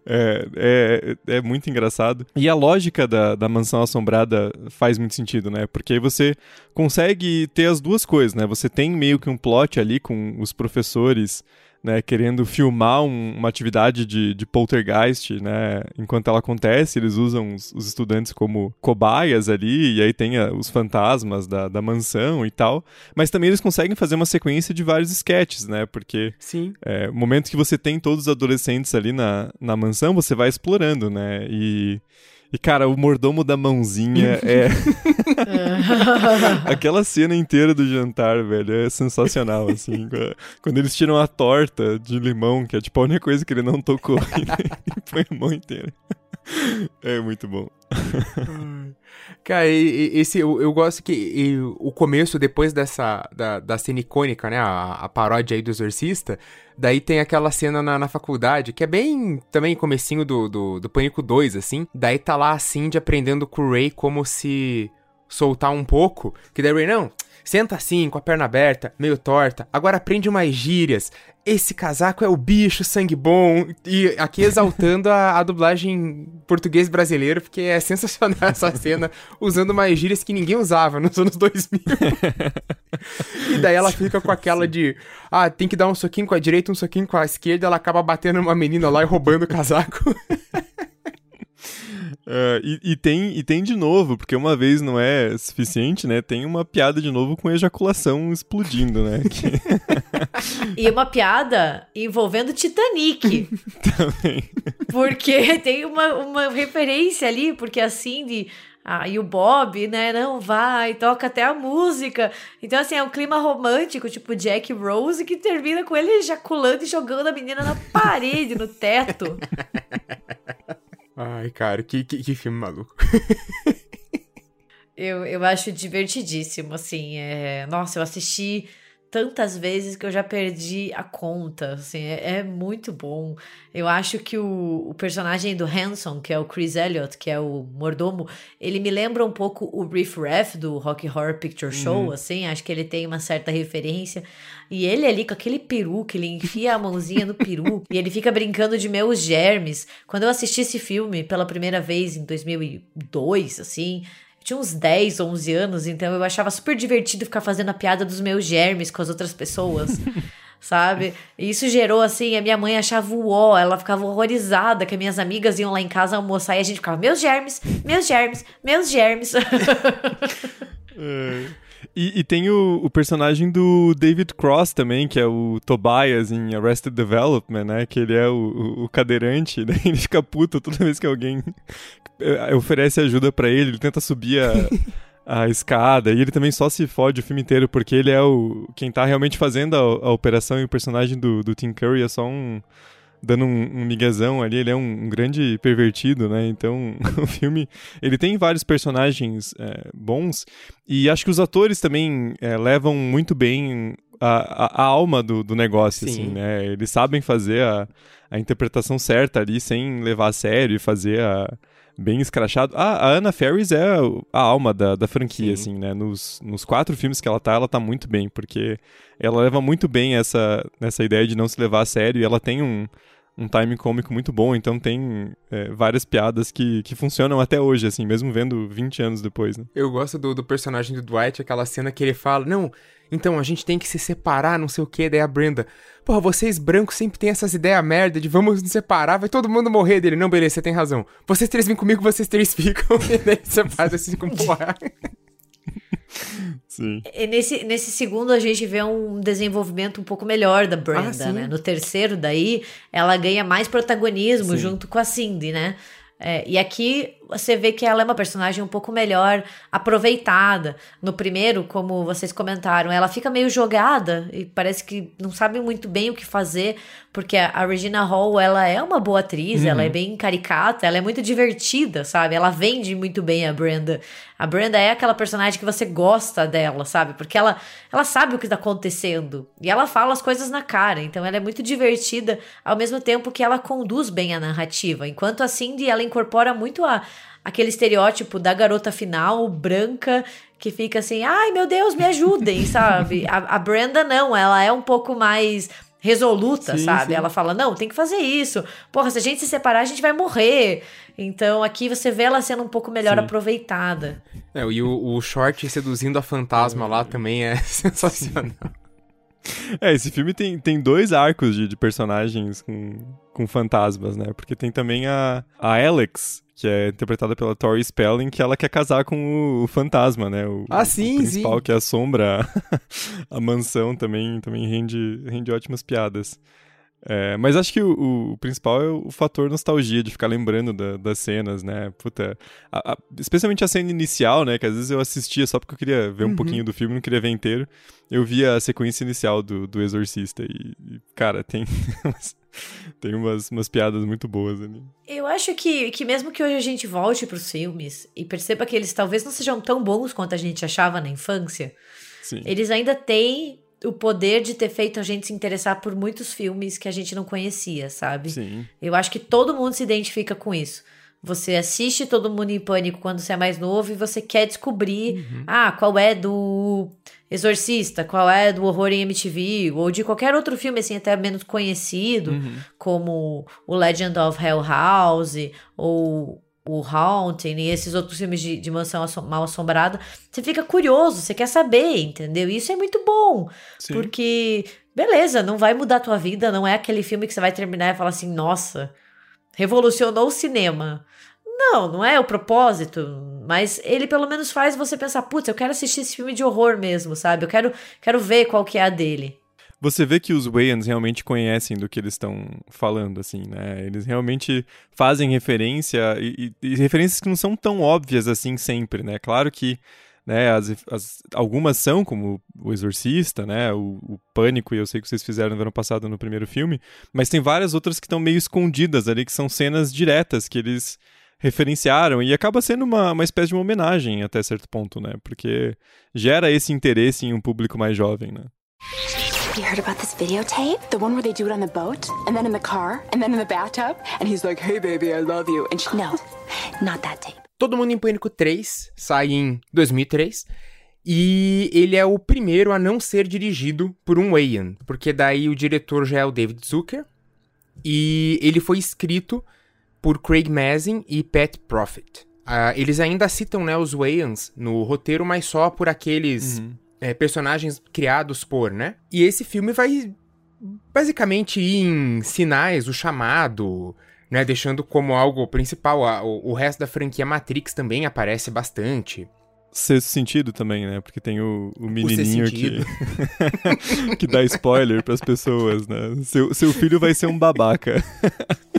é, é, é muito engraçado. E a lógica da, da mansão assombrada faz muito sentido, né? Porque aí você consegue ter as duas coisas, né? Você tem meio que um plot ali com os professores. Né, querendo filmar um- uma atividade de, de poltergeist, né, enquanto ela acontece, eles usam os, os estudantes como cobaias ali, e aí tem a- os fantasmas da, da mansão e tal, mas também eles conseguem fazer uma sequência de vários sketches, né, porque Sim. é, o momento que você tem todos os adolescentes ali na, na mansão, você vai explorando, né? E, e cara, o mordomo da mãozinha é. Aquela cena inteira do jantar, velho, é sensacional, assim. Quando- eles tiram a torta de limão, que é tipo a única coisa que ele não tocou, e põe a mão inteira. É muito bom. Cara, esse, eu, eu gosto que e o começo, depois dessa, da, da cena icônica, né, a, a paródia aí do Exorcista, daí tem aquela cena na, na faculdade, que é bem, também comecinho do, do, do Pânico 2, assim, daí tá lá a Cindy aprendendo com o Ray como se soltar um pouco, que daí o Ray, não, senta assim, com a perna aberta, meio torta, agora aprende umas gírias, esse casaco é o bicho, sangue bom, e aqui exaltando a, a dublagem português brasileiro, porque é sensacional essa cena, usando umas gírias que ninguém usava nos anos 2000. e daí ela fica com aquela de, ah, tem que dar um soquinho com a direita, um soquinho com a esquerda, ela acaba batendo numa menina lá e roubando o casaco. É, e, e tem, e tem de novo, porque uma vez não é suficiente, né? Tem uma piada de novo com ejaculação explodindo, né? Que E uma piada envolvendo Titanic. também. Porque tem uma, uma referência ali, porque a Cindy ah, e o Bob, né, não vai, toca até a música. Então, assim, é um clima romântico, tipo Jack Rose, que termina com ele ejaculando e jogando a menina na parede, no teto. Ai, cara, que, que, que filme maluco. Eu, eu acho divertidíssimo, assim. É... Nossa, eu assisti tantas vezes que eu já perdi a conta, assim, é, é muito bom. Eu acho que o, o, personagem do Hanson, que é o Chris Elliott, que é o mordomo, ele me lembra um pouco o Riff Raff do Rock Horror Picture Show, uhum. assim, acho que ele tem uma certa referência. E ele ali com aquele peru, que ele enfia a mãozinha no peru e ele fica brincando de meus germes. Quando eu assisti esse filme pela primeira vez em 2002, assim, tinha uns 10, 11 anos, então eu achava super divertido ficar fazendo a piada dos meus germes com as outras pessoas. sabe? E isso gerou assim, a minha mãe achava o ó, ela ficava horrorizada que minhas amigas iam lá em casa almoçar e a gente ficava, meus germes, meus germes, meus germes. é. E, e, tem o, o, personagem do David Cross também, que é o Tobias em Arrested Development, né? Que ele é o, o, cadeirante, né? Ele fica puto toda vez que alguém eh, oferece ajuda para ele, ele tenta subir a, a escada, e ele também só se fode o filme inteiro, porque ele é o quem tá realmente fazendo a, a operação e o personagem do, do Tim Curry é só um dando um, um miguezão ali, ele é um, um, grande pervertido, né? Então, o filme, ele tem vários personagens é, bons, e acho que os atores também é, levam muito bem a, a, a alma do, do negócio, assim, Sim. assim, né? Eles sabem fazer a, a interpretação certa ali, sem levar a sério e fazer a bem escrachado. Ah, a Anna Ferris é a alma da, da franquia, Sim. assim, né? Nos, nos quatro filmes que ela tá, ela tá muito bem, porque ela leva muito bem essa, essa ideia de não se levar a sério e ela tem um, um timing cômico muito bom, então tem é, várias piadas que, que funcionam até hoje, assim, mesmo vendo 20 anos depois, né? Eu gosto do, do personagem do Dwight, aquela cena que ele fala, não, então a gente tem que se separar, não sei o que, daí a Brenda, porra, vocês brancos sempre têm essas ideias merda de vamos nos separar, vai todo mundo morrer dele. Não, beleza, você tem razão. Vocês três vêm comigo, vocês três ficam, e daí você faz assim com porra. Sim. E nesse, nesse segundo, a gente vê um desenvolvimento um pouco melhor da Brenda, ah, né? No terceiro, daí, ela ganha mais protagonismo sim. junto com a Cindy, né? É, e aqui você vê que ela é uma personagem um pouco melhor aproveitada. No primeiro, como vocês comentaram, ela fica meio jogada e parece que não sabe muito bem o que fazer, porque a Regina Hall, ela é uma boa atriz, uhum. ela é bem caricata, ela é muito divertida, sabe? Ela vende muito bem a Brenda. A Brenda é aquela personagem que você gosta dela, sabe? Porque ela, ela sabe o que tá acontecendo e ela fala as coisas na cara, então ela é muito divertida, ao mesmo tempo que ela conduz bem a narrativa. Enquanto a Cindy, ela incorpora muito a aquele estereótipo da garota final, branca, que fica assim, ai meu Deus, me ajudem, sabe? A, a Brenda não, ela é um pouco mais resoluta, sim, sabe? Sim. Ela fala, não, tem que fazer isso. Porra, se a gente se separar, a gente vai morrer. Então aqui você vê ela sendo um pouco melhor sim. aproveitada. É, e o, o short seduzindo a fantasma lá também é sensacional. É, esse filme tem, tem dois arcos de, de personagens com, com fantasmas, né? Porque tem também a, a Alex, que é interpretada pela Tori Spelling, que ela quer casar com o fantasma, né? O, ah, sim, o principal sim. que assombra a mansão também, também rende, rende ótimas piadas. É, mas acho que o, o, principal é o fator nostalgia, de ficar lembrando da, das cenas, né? Puta, a, a, especialmente a cena inicial, né? Que às vezes eu assistia só porque eu queria ver um uhum. pouquinho do filme, não queria ver inteiro. Eu via a sequência inicial do, do Exorcista e, e cara, tem tem umas, umas piadas muito boas ali. Eu acho que, que mesmo que hoje a gente volte pros filmes e perceba que eles talvez não sejam tão bons quanto a gente achava na infância, Sim. eles ainda têm o poder de ter feito a gente se interessar por muitos filmes que a gente não conhecia, sabe? Sim. Eu acho que todo mundo se identifica com isso. Você assiste Todo Mundo em Pânico quando você é mais novo e você quer descobrir, uhum. ah, qual é do Exorcista, qual é do horror em MTV, ou de qualquer outro filme, assim, até menos conhecido, uhum. como o Legend of Hell House, ou o Haunting e esses outros filmes de, de mansão mal assombrada, você fica curioso, você quer saber, entendeu? E isso é muito bom, Sim. porque, beleza, não vai mudar a tua vida, não é aquele filme que você vai terminar e falar assim, nossa, revolucionou o cinema. Não, não é o propósito, mas ele pelo menos faz você pensar, putz, eu quero assistir esse filme de horror mesmo, sabe? Eu quero, quero ver qual que é a dele você vê que os Wayans realmente conhecem do que eles estão falando, assim, né? Eles realmente fazem referência e, e, e, referências que não são tão óbvias assim sempre, né? Claro que né, as, as, algumas são, como o Exorcista, né? O, o Pânico, e eu sei que vocês fizeram no ano passado no primeiro filme, mas tem várias outras que estão meio escondidas ali, que são cenas diretas que eles referenciaram e acaba sendo uma, uma espécie de uma homenagem até certo ponto, né? Porque gera esse interesse em um público mais jovem, né? You heard about this videotape? The one where they do it on the boat, and then in the car, and then in the bathtub? And he's like, hey baby, I love you. And she, no, not that tape. Todo Mundo em Pânico 3 sai em 2003 e ele é o primeiro a não ser dirigido por um Wayne, porque daí o diretor já é o David Zucker e ele foi escrito por Craig Mazin e Pat Profit. Uh, eles ainda citam né, os Wayans no roteiro, mas só por aqueles uhum. É, personagens criados por, né? E esse filme vai basicamente ir em sinais, o chamado, né? Deixando como algo principal. o, o resto da franquia Matrix também aparece bastante. Sexto sentido também, né? Porque tem o, o menininho o que, que dá spoiler pras pessoas, né? Seu, seu filho vai ser um babaca.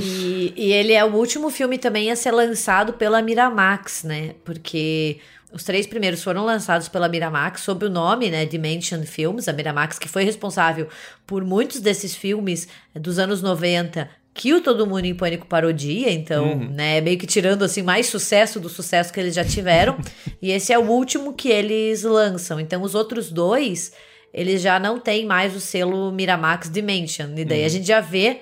E, e, ele é o último filme também a ser lançado pela Miramax, né? Porque os três primeiros foram lançados pela Miramax sob o nome, né, Dimension Films, a Miramax que foi responsável por muitos desses filmes dos anos 90 que o Todo Mundo em Pânico parodia, então, uhum. né, meio que tirando assim mais sucesso do sucesso que eles já tiveram. e esse é o último que eles lançam. Então, os outros dois, eles já não têm mais o selo Miramax Dimension. E daí uhum. a gente já vê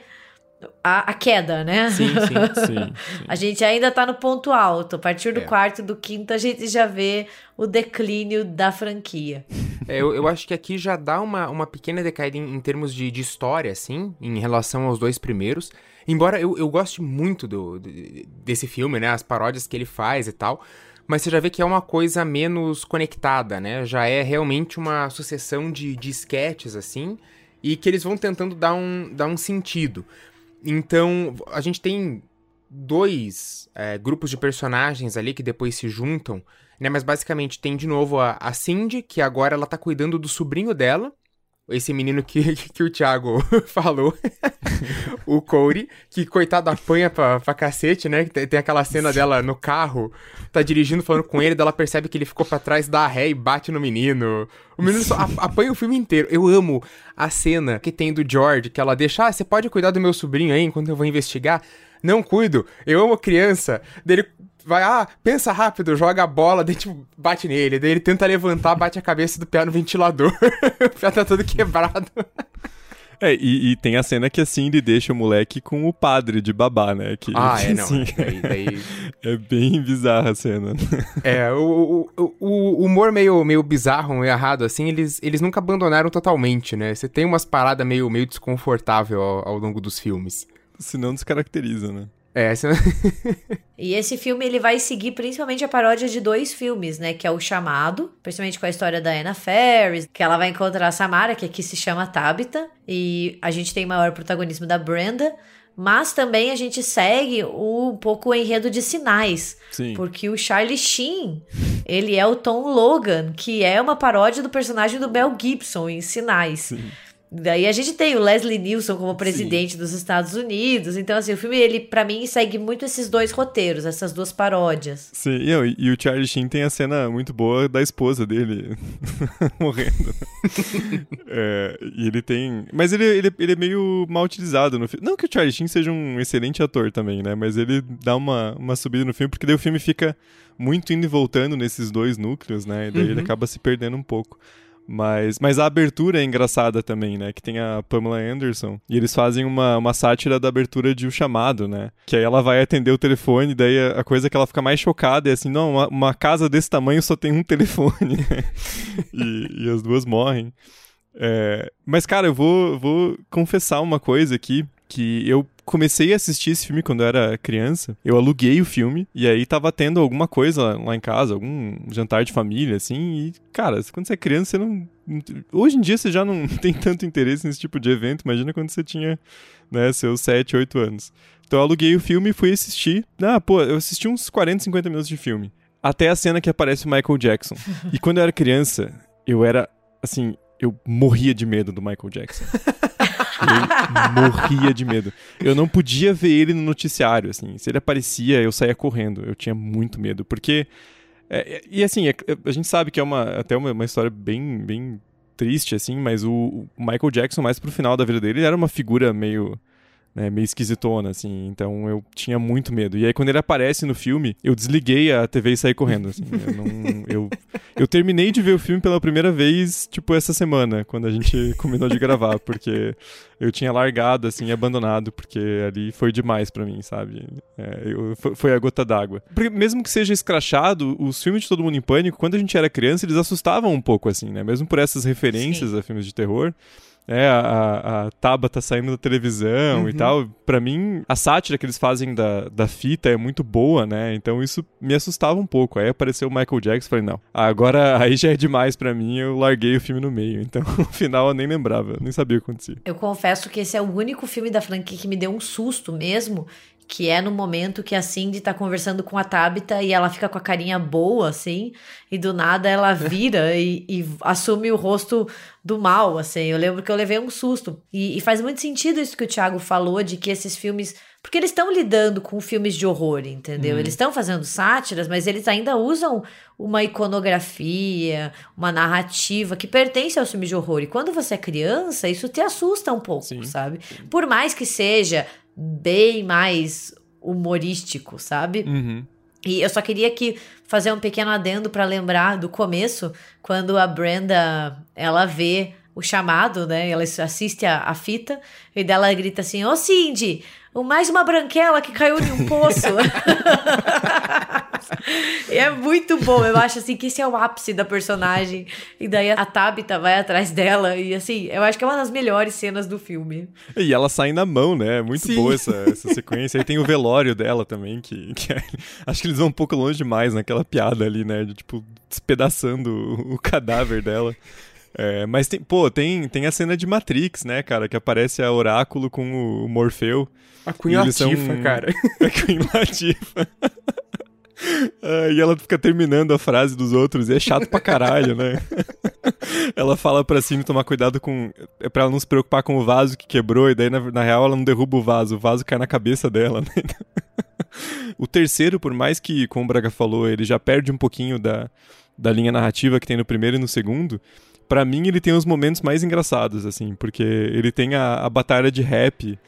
a, a, queda, né? Sim, sim, sim, sim, A gente ainda tá no ponto alto. A partir do é. quarto e do quinto, a gente já vê o declínio da franquia. É, eu, eu acho que aqui já dá uma, uma pequena decaída em, em termos de, de, história, assim, em relação aos dois primeiros. Embora eu, eu goste muito do, desse filme, né? As paródias que ele faz e tal. Mas você já vê que é uma coisa menos conectada, né? Já é realmente uma sucessão de, de sketches, assim, e que eles vão tentando dar um, dar um sentido. Então, a gente tem dois é, grupos de personagens ali que depois se juntam, né? Mas basicamente tem de novo a, a Cindy, que agora ela tá cuidando do sobrinho dela, esse menino que, que o Thiago falou, o Corey, que coitado apanha pra, pra cacete, né? Tem, tem aquela cena dela no carro, tá dirigindo, falando com ele, ela percebe que ele ficou para trás, dá ré e bate no menino. O menino só apanha o filme inteiro. Eu amo a cena que tem do George, que ela deixa, ah, você pode cuidar do meu sobrinho aí enquanto eu vou investigar? Não cuido, eu amo criança. Dele vai, ah, pensa rápido, joga a bola, daí tipo, bate nele. Daí ele tenta levantar, bate a cabeça do pé no ventilador. o pé tá todo quebrado. É, e, e, tem a cena que a Cindy deixa o moleque com o padre de babá, né? Que, ah, é, não. Assim, daí, daí... é bem bizarra a cena. É, o, o, o, humor meio, meio bizarro, meio errado, assim, eles, eles nunca abandonaram totalmente, né? Você tem umas paradas meio, meio desconfortável ao, ao longo dos filmes. Se não descaracteriza, né? É, essa... e esse filme ele vai seguir principalmente a paródia de dois filmes, né? Que é o Chamado, principalmente com a história da Anna Ferris, que ela vai encontrar a Samara, que aqui se chama Tabitha, e a gente tem maior protagonismo da Brenda. Mas também a gente segue um pouco o enredo de sinais. Sim. Porque o Charlie Sheen, ele é o Tom Logan, que é uma paródia do personagem do Mel Gibson em Sinais. Sim. Daí a gente tem o Leslie Nielsen como presidente Sim. dos Estados Unidos. Então, assim, o filme, ele, para mim, segue muito esses dois roteiros, essas duas paródias. Sim, e, e, o Charlie Sheen tem a cena muito boa da esposa dele morrendo. é, e ele tem. Mas ele, ele, ele é meio mal utilizado no filme. Não que o Charlie Sheen seja um excelente ator também, né? Mas ele dá uma, uma subida no filme, porque daí o filme fica muito indo e voltando nesses dois núcleos, né? E daí uhum. ele acaba se perdendo um pouco. Mas, mas a abertura é engraçada também, né? Que tem a Pamela Anderson. E eles fazem uma, uma sátira da abertura de O Chamado, né? Que aí ela vai atender o telefone, daí a, a coisa que ela fica mais chocada é assim: não, uma, uma casa desse tamanho só tem um telefone. e, e as duas morrem. É, mas, cara, eu vou, vou confessar uma coisa aqui que eu comecei a assistir esse filme quando eu era criança. Eu aluguei o filme e aí tava tendo alguma coisa lá em casa, algum jantar de família, assim. E, cara, quando você é criança, você não. Hoje em dia você já não tem tanto interesse nesse tipo de evento. Imagina quando você tinha, né, seus 7, 8 anos. Então eu aluguei o filme e fui assistir. Ah, pô, eu assisti uns 40, 50 minutos de filme. Até a cena que aparece o Michael Jackson. E quando eu era criança, eu era, assim, eu morria de medo do Michael Jackson. Morria de medo. Eu não podia ver ele no noticiário, assim. Se ele aparecia, eu saía correndo. Eu tinha muito medo, porque... É, é e assim, é, a gente sabe que é uma, até uma, uma história bem, bem triste, assim, mas o, o Michael Jackson, mais pro final da vida dele, ele era uma figura meio né, meio esquisitona, assim. Então eu tinha muito medo. E aí quando ele aparece no filme, eu desliguei a TV e saí correndo, assim. Eu, não, eu, eu terminei de ver o filme pela primeira vez, tipo, essa semana, quando a gente combinou de gravar, porque eu tinha largado, assim, abandonado, porque ali foi demais para mim, sabe? É, eu, foi a gota d'água. Mesmo que seja escrachado, os filmes de Todo Mundo em Pânico, quando a gente era criança, eles assustavam um pouco, assim, né? Mesmo por essas referências Sim. a filmes de terror é, a, a Taba tá saindo da televisão uhum. e tal. Para mim, a sátira que eles fazem da, da fita é muito boa, né? Então isso me assustava um pouco. Aí apareceu o Michael Jackson, falei, não, agora aí já é demais para mim, eu larguei o filme no meio. Então, no final eu nem lembrava, nem sabia o que acontecia. Eu confesso que esse é o único filme da franquia que me deu um susto mesmo, que é no momento que a Cindy tá conversando com a Tabitha e ela fica com a carinha boa, assim, e do nada ela vira e, e, assume o rosto do mal, assim. Eu lembro que eu levei um susto. E, e faz muito sentido isso que o Thiago falou, de que esses filmes. Porque eles estão lidando com filmes de horror, entendeu? Uhum. Eles estão fazendo sátiras, mas eles ainda usam uma iconografia, uma narrativa que pertence aos filmes de horror. E quando você é criança, isso te assusta um pouco, Sim. sabe? Por mais que seja bem mais humorístico, sabe? Uhum. E eu só queria aqui fazer um pequeno adendo para lembrar do começo, quando a Brenda ela vê o chamado, né? Ela assiste a, a fita e dela grita assim: Ô Cindy, mais uma branquela que caiu em um poço. é muito bom. Eu acho assim que esse é o ápice da personagem. E daí a Tabitha vai atrás dela. E assim, eu acho que é uma das melhores cenas do filme. E ela sai na mão, né? É muito Sim. boa essa, essa sequência. E tem o velório dela também, que, que é... acho que eles vão um pouco longe demais naquela piada ali, né? De tipo, despedaçando o, o cadáver dela. É, mas tem, pô, tem, tem a cena de Matrix, né, cara? Que aparece a Oráculo com o Morfeu. A Queen Latifah, são... cara. A Queen Latifah. Ah, e ela fica terminando a frase dos outros e é chato pra caralho, né? ela fala pra cima tomar cuidado com. É pra ela não se preocupar com o vaso que quebrou, e daí na, na real ela não derruba o vaso, o vaso cai na cabeça dela, né? o terceiro, por mais que, como o Braga falou, ele já perde um pouquinho da, da linha narrativa que tem no primeiro e no segundo, para mim ele tem os momentos mais engraçados, assim, porque ele tem a, a batalha de rap,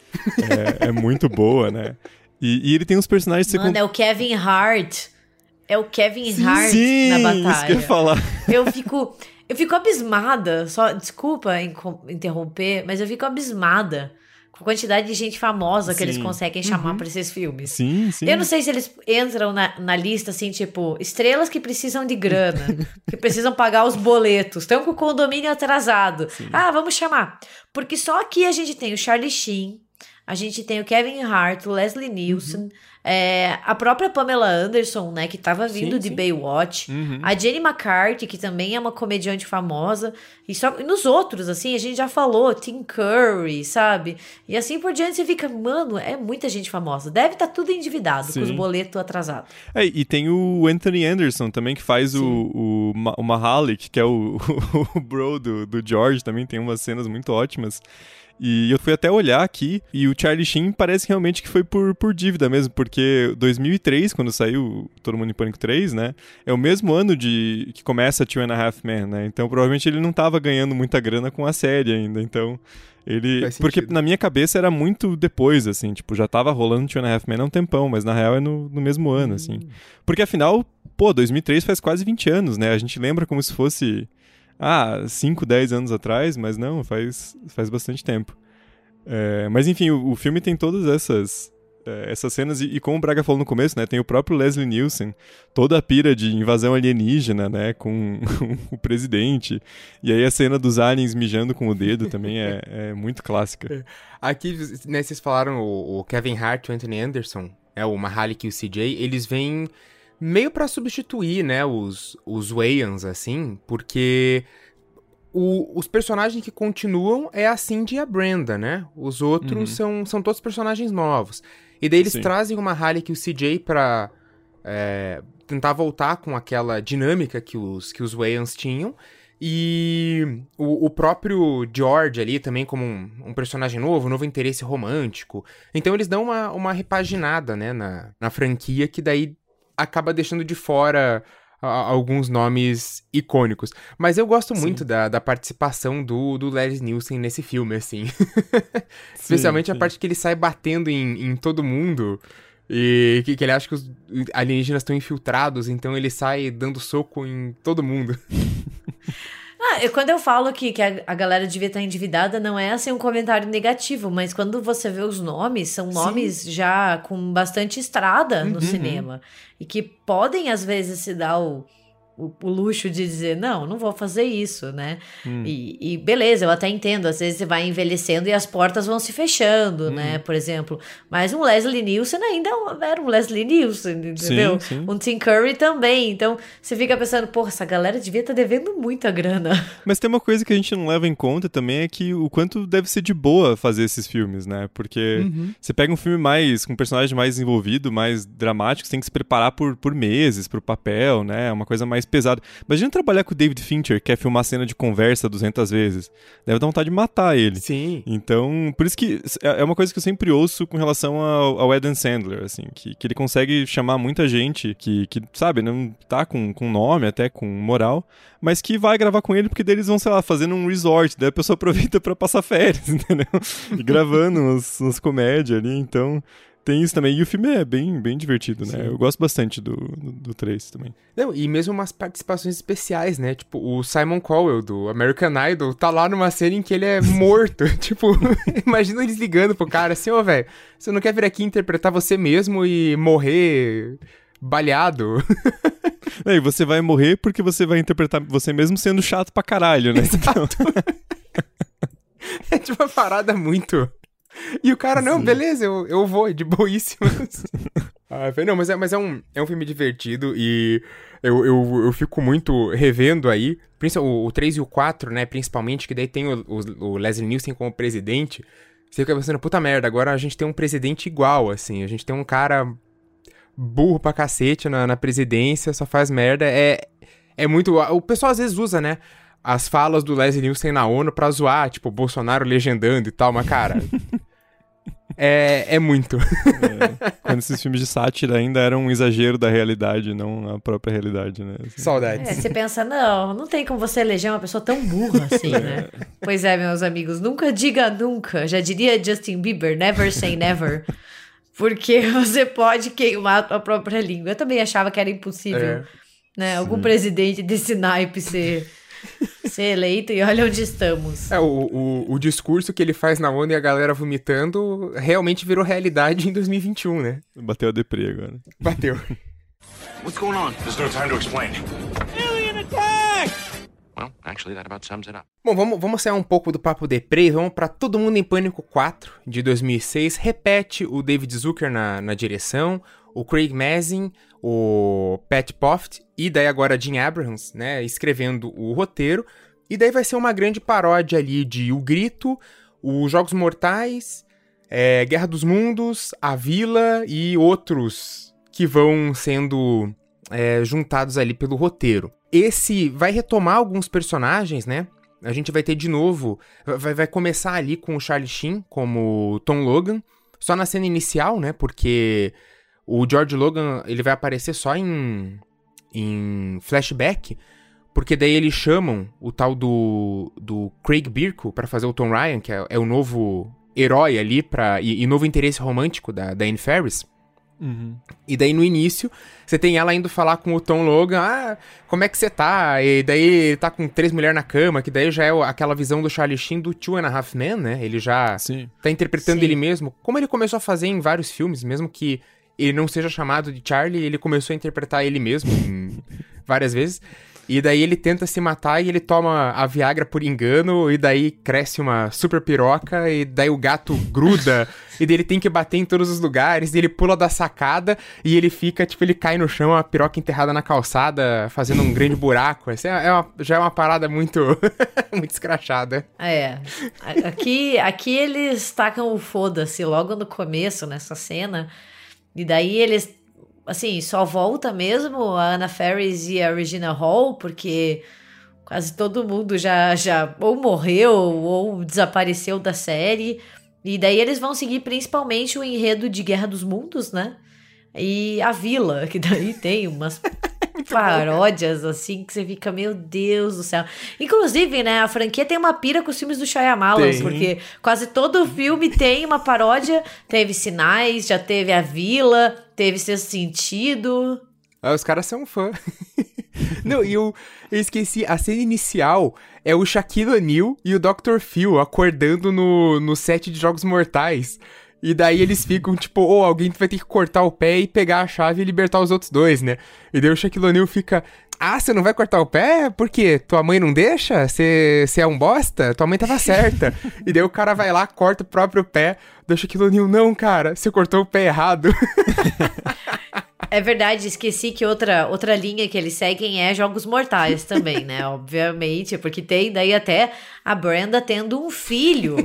é, é muito boa, né? E, e, ele tem uns personagens... Mano, é o Kevin Hart. É o Kevin sim, Hart sim, na batalha. Isso que eu ia falar. Eu fico... Eu fico abismada, só desculpa interromper, mas eu fico abismada a quantidade de gente famosa que sim. eles conseguem chamar uhum. para esses filmes. Sim, sim. Eu não sei se eles entram na, na lista assim, tipo, estrelas que precisam de grana, que precisam pagar os boletos, estão com o condomínio atrasado. Sim. Ah, vamos chamar. Porque só aqui a gente tem o Charlie Sheen, a gente tem o Kevin Hart, o Leslie Nielsen, uhum. é, a própria Pamela Anderson, né, que estava vindo sim, de sim. Baywatch, uhum. a Jenny McCarthy, que também é uma comediante famosa, e, só, e nos outros, assim, a gente já falou, Tim Curry, sabe? E assim por diante você fica, mano, é muita gente famosa. Deve estar tá tudo endividado, sim. com os boletos atrasados. É, e tem o Anthony Anderson também, que faz o, o, o Mahalik, que é o, o bro do, do George, também tem umas cenas muito ótimas. E eu fui até olhar aqui e o Charlie Sheen parece realmente que foi por, por dívida mesmo, porque 2003, quando saiu Todo Mundo em Pânico 3, né, é o mesmo ano de que começa Two and a Half Men, né, então provavelmente ele não tava ganhando muita grana com a série ainda, então... Ele. Porque na minha cabeça era muito depois, assim, tipo, já tava rolando Two and a Half Men há um tempão, mas na real é no, no mesmo ano, assim. hum. assim. Porque afinal, pô, 2003 faz quase 20 anos, né? A gente lembra como se fosse ah, 5, 10 anos atrás, mas não, faz, faz bastante tempo. É, mas enfim, o, o, filme tem todas essas é, essas cenas, e, e, como o Braga falou no começo, né, tem o próprio Leslie Nielsen, toda a pira de invasão alienígena, né, com o presidente, e aí a cena dos aliens mijando com o dedo também é, é muito clássica. É. Aqui, né, vocês falaram o, o Kevin Hart e o Anthony Anderson, é, o Mahalik e o CJ, eles vêm meio para substituir, né, os, os Wayans, assim, porque o, os personagens que continuam é a Cindy e a Brenda, né? Os outros uhum. são, são todos personagens novos. E daí eles Sim. trazem uma Harley e o CJ pra é, tentar voltar com aquela dinâmica que os, que os Wayans tinham. E o, o, próprio George ali também como um, um, personagem novo, um novo interesse romântico. Então eles dão uma, uma repaginada, né, na, na franquia, que daí acaba deixando de fora alguns nomes icônicos. Mas eu gosto sim. muito da, da participação do, do Leslie Nielsen nesse filme, assim. Especialmente sim, sim. a parte que ele sai batendo em, em todo mundo. E que, que, ele acha que os alienígenas estão infiltrados, então ele sai dando soco em todo mundo. Ah, eu, quando eu falo que, que a, a, galera devia estar endividada, não é assim um comentário negativo, mas quando você vê os nomes, são nomes Sim. já com bastante estrada no uhum. cinema. E que podem, às vezes, se dar o o, o, luxo de dizer, não, não vou fazer isso, né? Hum. E, e, beleza, eu até entendo, às vezes você vai envelhecendo e as portas vão se fechando, hum. né? Por exemplo, mas um Leslie Nielsen ainda é era um Leslie Nielsen, entendeu? Sim, sim. Um Tim Curry também. Então você fica pensando, porra, essa galera devia estar tá devendo muita grana. Mas tem uma coisa que a gente não leva em conta também é que o quanto deve ser de boa fazer esses filmes, né? Porque uhum. você pega um filme mais com um personagem mais envolvido, mais dramático, você tem que se preparar por, por meses pro papel, né? Uma coisa mais pesado. Imagina trabalhar com o David Fincher, que quer filmar cena de conversa 200 vezes. Deve dar vontade de matar ele. Sim. Então, por isso que é, é uma coisa que eu sempre ouço com relação ao, ao Adam Sandler, assim, que, que ele consegue chamar muita gente que, que, sabe, não tá com, com nome, até com moral, mas que vai gravar com ele porque deles vão, sei lá, fazendo um resort, daí a pessoa aproveita para passar férias, entendeu? E gravando umas, umas comédias ali, então tem isso também. E o filme é bem, bem divertido, né? Sim. Eu gosto bastante do, do, do 3 também. Não, e mesmo umas participações especiais, né? Tipo, o Simon Cowell, do American Idol, tá lá numa cena em que ele é morto. tipo, imagina eles ligando pro cara assim, ô, oh, velho, você não quer vir aqui interpretar você mesmo e morrer baleado? é, e você vai morrer porque você vai interpretar você mesmo sendo chato pra caralho, né? Então... é tipo uma parada muito e o cara, não, Sim. beleza, eu, eu vou, de boíssimo. ah, não, mas, é, mas é, um, é um filme divertido e eu, eu, eu fico muito revendo aí, o, o 3 e o 4, né, principalmente, que daí tem o, o, o Leslie Nielsen como presidente. Você fica pensando, puta merda, agora a gente tem um presidente igual, assim, a gente tem um cara burro pra cacete na, na presidência, só faz merda. É, é muito. O pessoal às vezes usa, né? As falas do Leslie Nielsen na ONU pra zoar, tipo, Bolsonaro legendando e tal, mas, cara. É, é muito. É, quando esses filmes de sátira ainda eram um exagero da realidade, não a própria realidade, né? Assim. Saudades. É, você pensa, não, não tem como você eleger uma pessoa tão burra assim, né? pois é, meus amigos, nunca diga nunca. Já diria Justin Bieber, never say never. Porque você pode queimar a própria língua. Eu também achava que era impossível, é. né? Algum Sim. presidente desse naipe ser ser eleito e olha onde estamos. É, o, o, o, discurso que ele faz na ONU e a galera vomitando realmente virou realidade em 2021, né? Bateu a deprê agora. Bateu. What's going on? There's no time to explain. Alien attack! Well, actually, that about sums it up. Bom, vamos, vamos sair um pouco do papo deprê, vamos para Todo Mundo em Pânico 4, de 2006. Repete o David Zucker na, na direção, o Craig Mazin, o Pat Poft e daí agora Jim Abrahams, né, escrevendo o roteiro. E daí vai ser uma grande paródia ali de O Grito, os Jogos Mortais, é, Guerra dos Mundos, A Vila e outros que vão sendo é, juntados ali pelo roteiro. Esse vai retomar alguns personagens, né? A gente vai ter de novo. Vai, vai começar ali com o Charlie Sheen como Tom Logan. Só na cena inicial, né? Porque o George Logan, ele vai aparecer só em, em flashback, porque daí eles chamam o tal do, do Craig Birko para fazer o Tom Ryan, que é, é, o novo herói ali pra, e, e novo interesse romântico da, da Anne Ferris. Uhum. E daí no início, você tem ela indo falar com o Tom Logan, ah, como é que você tá? E daí tá com três mulheres na cama, que daí já é aquela visão do Charlie Sheen do Two and a Half Men, né? Ele já Sim. tá interpretando Sim. ele mesmo, como ele começou a fazer em vários filmes, mesmo que ele não seja chamado de Charlie, ele começou a interpretar ele mesmo várias vezes. E daí ele tenta se matar e ele toma a Viagra por engano, e daí cresce uma super piroca, e daí o gato gruda, e daí ele tem que bater em todos os lugares, e ele pula da sacada, e ele fica, tipo, ele cai no chão, a piroca enterrada na calçada, fazendo um grande buraco. Assim, é uma, já é uma parada muito, muito escrachada. É. Aqui, aqui eles tacam o foda-se logo no começo, nessa cena. E daí eles, assim, só volta mesmo a Anna Ferris e a Regina Hall, porque quase todo mundo já, já ou morreu ou desapareceu da série. E daí eles vão seguir principalmente o enredo de Guerra dos Mundos, né? E a vila, que daí tem umas paródias, assim, que você fica, meu Deus do céu. Inclusive, né, a franquia tem uma pira com os filmes do Shyamalan, Tem. porque quase todo filme tem uma paródia. Teve Sinais, já teve A Vila, teve Sexto Sentido. Ah, os caras são fã. Não, e eu, eu esqueci, a cena inicial é o Shaquille O'Neal e o Dr. Phil acordando no, no set de Jogos Mortais. E daí eles ficam, tipo, ou alguém vai ter que cortar o pé e pegar a chave e libertar os outros dois, né? E daí o Shaquille O'Neal fica, ah, você não vai cortar o pé? Por quê? Tua mãe não deixa? Você você é um bosta? Tua mãe tava certa. e daí o cara vai lá, corta o próprio pé. Daí o Shaquille O'Neal, não, cara, você cortou o pé errado. É verdade, esqueci que outra, outra linha que eles seguem é Jogos Mortais também, né? Obviamente, porque tem daí até a Brenda tendo um filho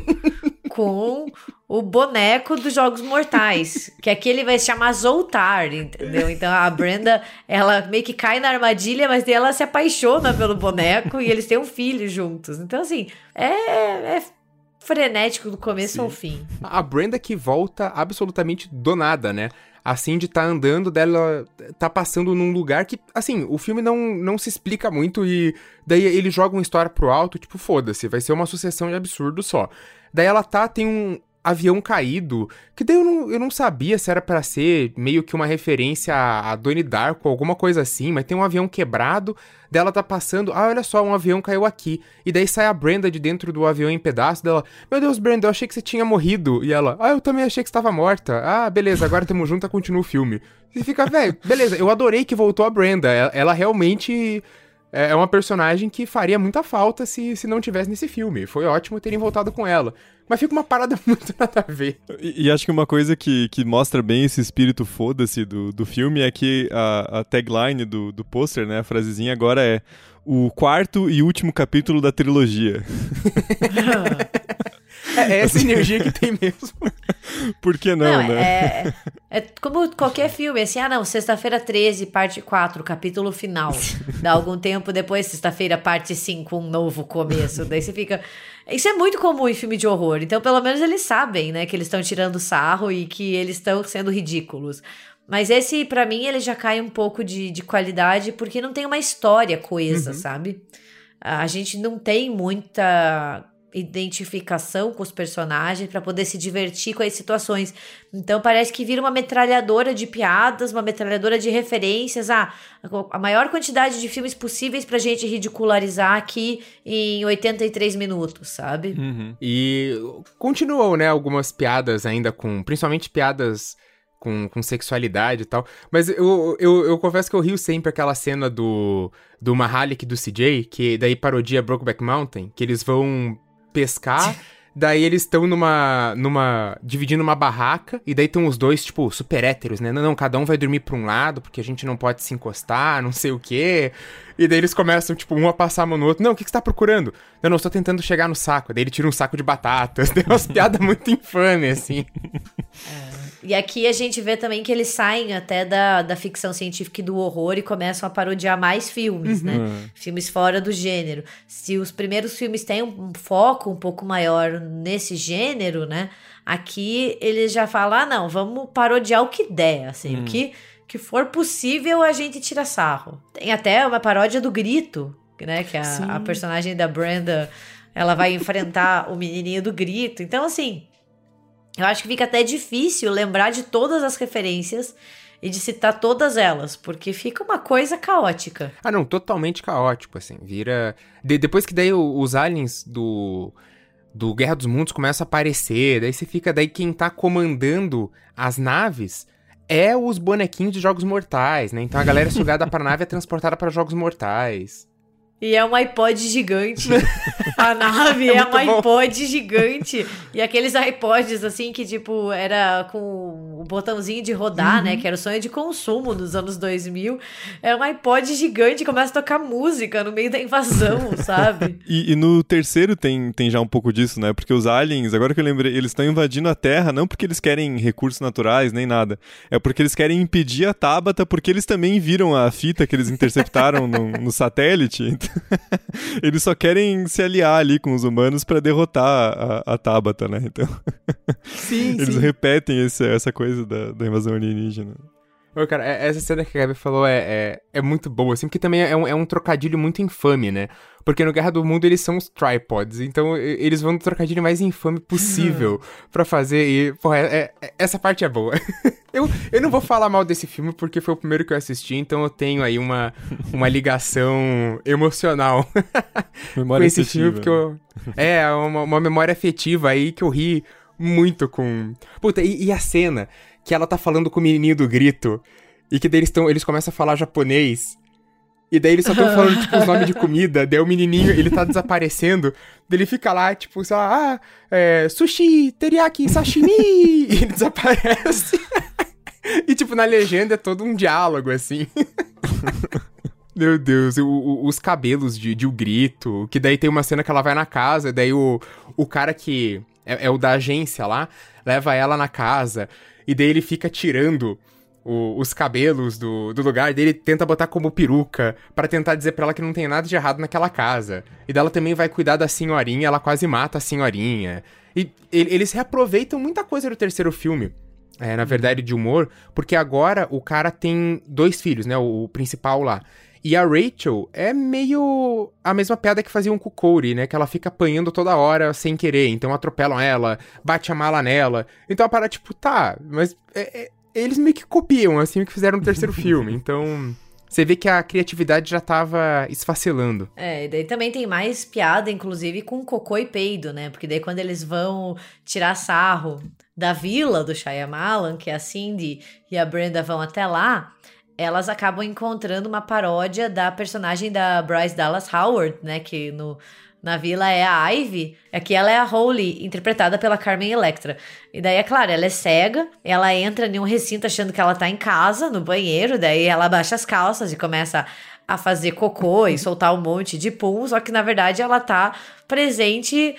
com o boneco dos Jogos Mortais, que aqui ele vai se chamar Zoltar, entendeu? Então a Brenda, ela meio que cai na armadilha, mas daí ela se apaixona pelo boneco e eles têm um filho juntos. Então, assim, é, é frenético do começo ao fim. A Brenda que volta absolutamente do nada, né? A Cindy tá andando, dela tá passando num lugar que, assim, o filme não, não se explica muito e daí ele joga uma história pro alto, tipo, foda-se, vai ser uma sucessão de absurdos só. Daí ela tá, tem um avião caído, que daí eu não, eu não sabia se era pra ser meio que uma referência a, a Donnie Darko, alguma coisa assim, mas tem um avião quebrado, daí ela tá passando, ah, olha só, um avião caiu aqui, e daí sai a Brenda de dentro do avião em pedaços, dela, meu Deus, Brenda, eu achei que você tinha morrido, e ela, ah, eu também achei que você tava morta, ah, beleza, agora tamo junto, continua o filme. E fica, velho, beleza, eu adorei que voltou a Brenda, ela, ela realmente é é uma personagem que faria muita falta se, se não tivesse nesse filme. Foi ótimo terem voltado com ela. Mas fica uma parada muito nada a ver. E, e acho que uma coisa que, que mostra bem esse espírito foda-se do, do filme é que a, a tagline do, do pôster, né, a frasezinha agora é o quarto e último capítulo da trilogia. É essa energia que tem mesmo. Por que não, Não, né? é, é como qualquer filme, assim, ah não, sexta-feira 13, parte 4, capítulo final. Dá algum tempo depois, sexta-feira, parte 5, um novo começo. Daí você fica... Isso é muito comum em filme de horror, então pelo menos eles sabem, né, que eles estão tirando sarro e que eles estão sendo ridículos. Mas esse, pra mim, ele já cai um pouco de, de qualidade porque não tem uma história coesa, sabe? A gente não tem muita identificação com os personagens para poder se divertir com as situações. Então parece que vira uma metralhadora de piadas, uma metralhadora de referências. Ah, a maior quantidade de filmes possíveis pra gente ridicularizar aqui em 83 minutos, sabe? E continuou, né, algumas piadas ainda com. Principalmente piadas com, com sexualidade e tal. Mas eu, eu, eu confesso que eu rio sempre aquela cena do, do Mahalik e do CJ, que daí parodia Brokeback Mountain, que eles vão pescar. Daí eles estão numa, numa. dividindo uma barraca, e daí estão os dois, tipo, super héteros, né? Não, não, cada um vai dormir pra um lado, porque a gente não pode se encostar, não sei o quê. E daí eles começam, tipo, um a passar a mão no outro. Não, o que, que você tá procurando? Não, não, eu tô tentando chegar no saco. Daí ele tira um saco de batatas. Tem umas piadas muito infames, assim. E aqui a gente vê também que eles saem até da, da ficção científica e do horror e começam a parodiar mais filmes, né? Filmes fora do gênero. Se os primeiros filmes têm um foco um pouco maior nesse gênero, né? Aqui eles já falam, ah, não, vamos parodiar o que der, assim, o que, que for possível a gente tira sarro. Tem até uma paródia do Grito, né? Que a, a personagem da Brenda, ela vai enfrentar o menininho do Grito. Então, assim, eu acho que fica até difícil lembrar de todas as referências e de citar todas elas, porque fica uma coisa caótica. Ah, não, totalmente caótico, assim. Vira. de- depois que daí os aliens do. Do Guerra dos Mundos começam a aparecer, daí você fica. Daí quem tá comandando as naves é os bonequinhos de Jogos Mortais, né? Então a galera é sugada pra nave é transportada para Jogos Mortais. E é um iPod gigante. A nave é, um muito bom. iPod gigante. E aqueles iPods, assim, que, tipo, era com o botãozinho de rodar, né? Que era o sonho de consumo nos anos 2000. É um iPod gigante, começa a tocar música no meio da invasão, sabe? E, e no terceiro tem, tem já um pouco disso, né? Porque os aliens, agora que eu lembrei, eles estão invadindo a Terra não porque eles querem recursos naturais nem nada. É porque eles querem impedir a Tabata, porque eles também viram a fita que eles interceptaram no, no satélite. Então, eles só querem se aliar ali com os humanos pra derrotar a, a Tabata, né? Então, Sim, eles repetem esse- essa coisa da, da invasão alienígena. Cara, é- essa cena que a Gabi falou é, é, é muito boa, assim, porque também é um, é um trocadilho muito infame, né? Porque no Guerra do Mundo eles são os tripods, então eles vão no trocadilho mais infame possível pra fazer e, porra, é- é- essa parte é boa. eu, eu não vou falar mal desse filme porque foi o primeiro que eu assisti, então eu tenho aí uma, uma ligação emocional Memória com esse afetiva, filme, porque eu... É, uma, uma memória afetiva aí que eu ri muito com... Puta, e, e a cena que ela tá falando com o menininho do grito, e que daí eles, tão, eles começam a falar japonês, e daí eles só estão falando, tipo, os nomes de comida, daí o menininho, ele tá desaparecendo, daí ele fica lá, tipo, sei lá, ah, é, sushi, teriyaki, sashimi, e ele desaparece. e, tipo, na legenda é todo um diálogo, assim. Meu Deus, o- o- os cabelos de, de o grito, que daí tem uma cena que ela vai na casa, daí o, o cara que é, é o da agência lá, leva ela na casa, e daí ele fica tirando o- os cabelos do, do lugar, daí ele tenta botar como peruca, pra tentar dizer pra ela que não tem nada de errado naquela casa. E daí ela também vai cuidar da senhorinha, ela quase mata a senhorinha. E ele- eles reaproveitam muita coisa do terceiro filme. É, na verdade, de humor, porque agora o cara tem dois filhos, né? O, o principal lá. E a Rachel é meio a mesma piada que faziam com o Corey, né? Que ela fica apanhando toda hora sem querer. Então atropelam ela, bate a mala nela. Então a parada, tipo, tá, mas é- é- eles meio que copiam, assim, o que fizeram no terceiro filme. Então. Você vê que a criatividade já tava esfacelando. É, e daí também tem mais piada, inclusive, com cocô e peido, né? Porque daí quando eles vão tirar sarro da vila do Shyamalan, que a Cindy e a Brenda vão até lá, elas acabam encontrando uma paródia da personagem da Bryce Dallas Howard, né? Que no, na vila é a Ivy. Aqui ela é a Holly, interpretada pela Carmen Electra. E daí, é claro, ela é cega, ela entra em um recinto achando que ela tá em casa, no banheiro, daí ela baixa as calças e começa a fazer cocô e soltar um monte de pum, só que na verdade ela tá presente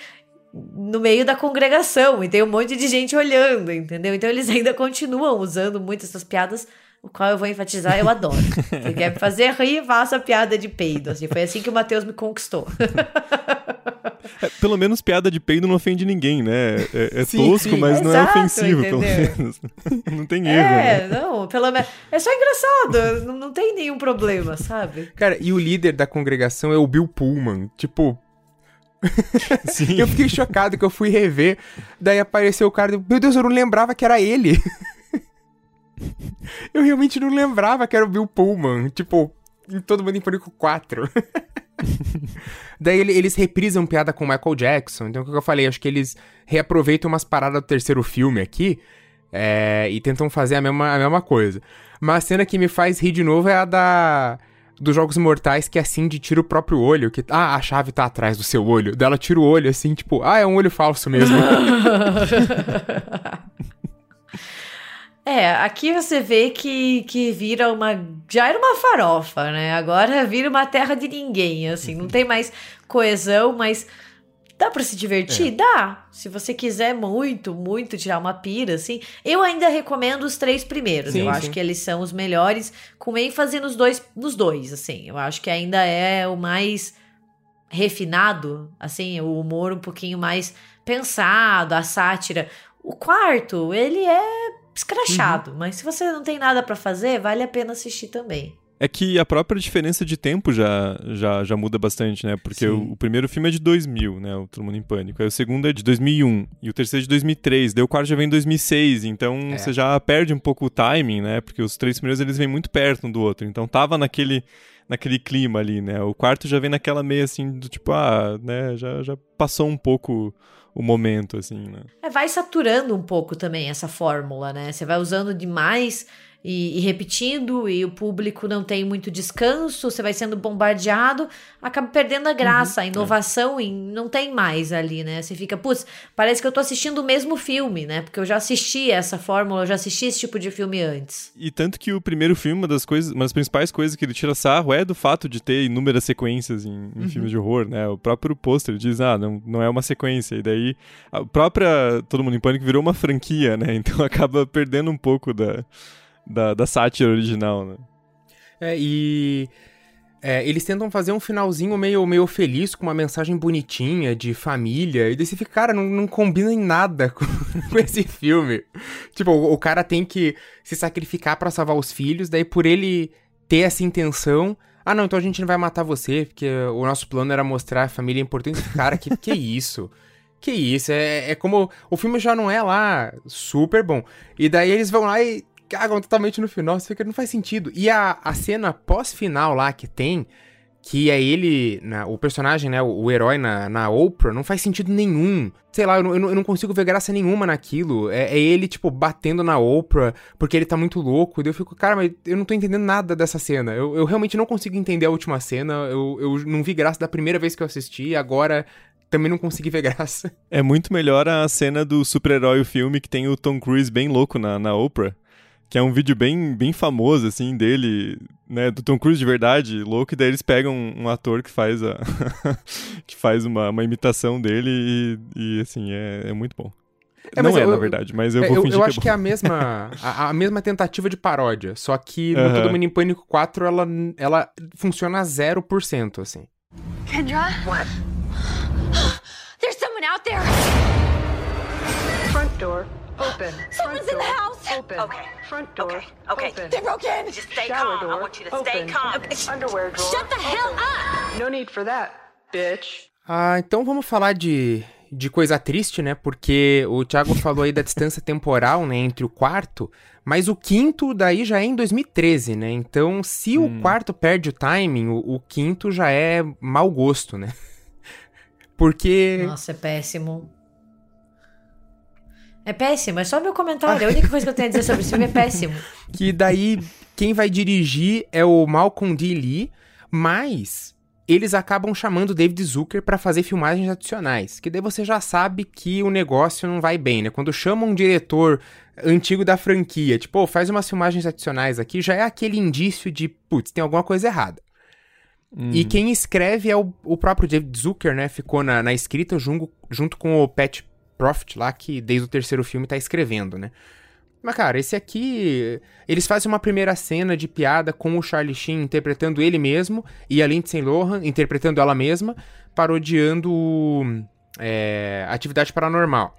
no meio da congregação e tem um monte de gente olhando, entendeu? Então eles ainda continuam usando muito essas piadas, o qual eu vou enfatizar, eu adoro. Se quer me fazer rir, faça piada de peido. Assim, foi assim que o Matheus me conquistou. É, pelo menos piada de peido não ofende ninguém, né? É, é Sim, tosco, sim. mas não é Exato, ofensivo, pelo entendeu? menos. não tem erro, né? É, não, pelo menos. É só engraçado, não, não tem nenhum problema, sabe? Cara, e o líder da congregação é o Bill Pullman. Tipo, Sim. Eu fiquei chocado que eu fui rever, daí apareceu o cara, meu Deus, eu não lembrava que era ele. eu realmente não lembrava que era o Bill Pullman, tipo, em Todo Mundo em Pânico 4. daí ele- eles reprisam piada com o Michael Jackson, então o que eu falei, acho que eles reaproveitam umas paradas do terceiro filme aqui, é, e tentam fazer a mesma, a mesma coisa. Mas a cena que me faz rir de novo é a da dos Jogos Mortais que a Cindy tira o próprio olho, que ah, a chave tá atrás do seu olho. Daí ela tira o olho assim, tipo, ah, é um olho falso mesmo. É, aqui você vê que, que vira uma. Já era uma farofa, né? Agora vira uma terra de ninguém, assim. Não tem mais coesão, mas dá pra se divertir? Dá. Se você quiser muito, muito tirar uma pira, assim. Eu ainda recomendo os três primeiros. Sim, eu sim. acho que eles são os melhores, com ênfase nos dois, nos dois, assim. Eu acho que ainda é o mais refinado, assim, o humor um pouquinho mais pensado, a sátira. O quarto, ele é escrachado, mas se você não tem nada pra fazer, vale a pena assistir também. É que a própria diferença de tempo já, já, já muda bastante, né? Porque o, o primeiro filme é de 2000, né? O Todo Mundo em Pânico. Aí o segundo é de 2001. E o terceiro é de 2003. Daí o quarto já vem em 2006. Então É. você já perde um pouco o timing, né? Porque os três primeiros eles vêm muito perto um do outro. Então tava naquele, naquele clima ali, né? O quarto já vem naquela meia assim, do tipo, ah, né? Já, já passou um pouco o momento, assim, né? É, vai saturando um pouco também essa fórmula, né? Você vai usando demais e, e repetindo, e o público não tem muito descanso, você vai sendo bombardeado, acaba perdendo a graça, a inovação e não tem mais ali, né? Você fica, putz, parece que eu tô assistindo o mesmo filme, né? Porque eu já assisti essa fórmula, eu já assisti esse tipo de filme antes. E tanto que o primeiro filme, uma das coisas, uma das principais coisas que ele tira sarro é do fato de ter inúmeras sequências em, em filmes de horror, né? O próprio pôster diz, ah, não, não é uma sequência. E daí a própria Todo Mundo em Pânico virou uma franquia, né? Então acaba perdendo um pouco da, da, da sátira original, né? É, e. é, eles tentam fazer um finalzinho meio, meio feliz, com uma mensagem bonitinha de família. E daí você fica, cara, não, não combina em nada com, com esse filme. Tipo, o, o, cara tem que se sacrificar para salvar os filhos, daí por ele ter essa intenção. Ah, não, então a gente não vai matar você, porque o nosso plano era mostrar a família importante. Cara, que, que isso? Que isso? É, é como. O filme já não é lá super bom. E daí eles vão lá e cagam totalmente no final. Você fica, não faz sentido. E a, a cena pós-final lá que tem, que é ele, na, o personagem, né, o, o, herói na, na Oprah, não faz sentido nenhum. Sei lá, eu não, eu não consigo ver graça nenhuma naquilo. É, é, ele, tipo, batendo na Oprah porque ele tá muito louco. E eu fico, cara, mas eu não tô entendendo nada dessa cena. Eu, eu realmente não consigo entender a última cena. Eu, eu não vi graça da primeira vez que eu assisti. Agora também não consegui ver graça. É muito melhor a cena do super-herói o filme que tem o Tom Cruise bem louco na, na Oprah que é um vídeo bem, bem famoso, assim, dele, né, do Tom Cruise de verdade, louco, e daí eles pegam um, um ator que faz a que faz uma, uma imitação dele e, e assim, é, é muito bom. É, não é, eu, na verdade, mas eu vou eu, fingir eu que acho é que é a mesma, a, a, mesma tentativa de paródia, só que no uh -huh. Todo Mundo em Pânico 4 ela, ela funciona a 0%, assim. Kendra? What? There's someone out there! Front door. Open. Someone's Front in the door. house. Open. Okay. Front door. Okay. Okay. Open. They broke in. Just stay Shower calm. door. I want you to stay Open. calm. Underwear drawer. Shut the hell Open. up! No need for that, bitch. Ah, então vamos falar de, de coisa triste, né? Porque o Thiago falou aí da distância temporal, né, entre o quarto, mas o quinto daí já é em 2013, né? Então, se hum. o quarto perde o timing, o, o quinto já é mau gosto, né? Porque. Nossa, é péssimo. É péssimo, é só meu comentário. A única coisa que eu tenho a dizer sobre esse filme é péssimo. Que daí, quem vai dirigir é o Malcolm D. Lee, mas eles acabam chamando o David Zucker para fazer filmagens adicionais. Que daí você já sabe que o negócio não vai bem, né? Quando chamam um diretor antigo da franquia, tipo, oh, faz umas filmagens adicionais aqui, já é aquele indício de, putz, tem alguma coisa errada. Uhum. E quem escreve é o, o, próprio David Zucker, né? Ficou na, na escrita junto, junto com o Pat Profit lá, que desde o terceiro filme tá escrevendo, né? Mas, cara, esse aqui. Eles fazem uma primeira cena de piada com o Charlie Sheen interpretando ele mesmo e a Lindsay Lohan interpretando ela mesma, parodiando é, Atividade Paranormal.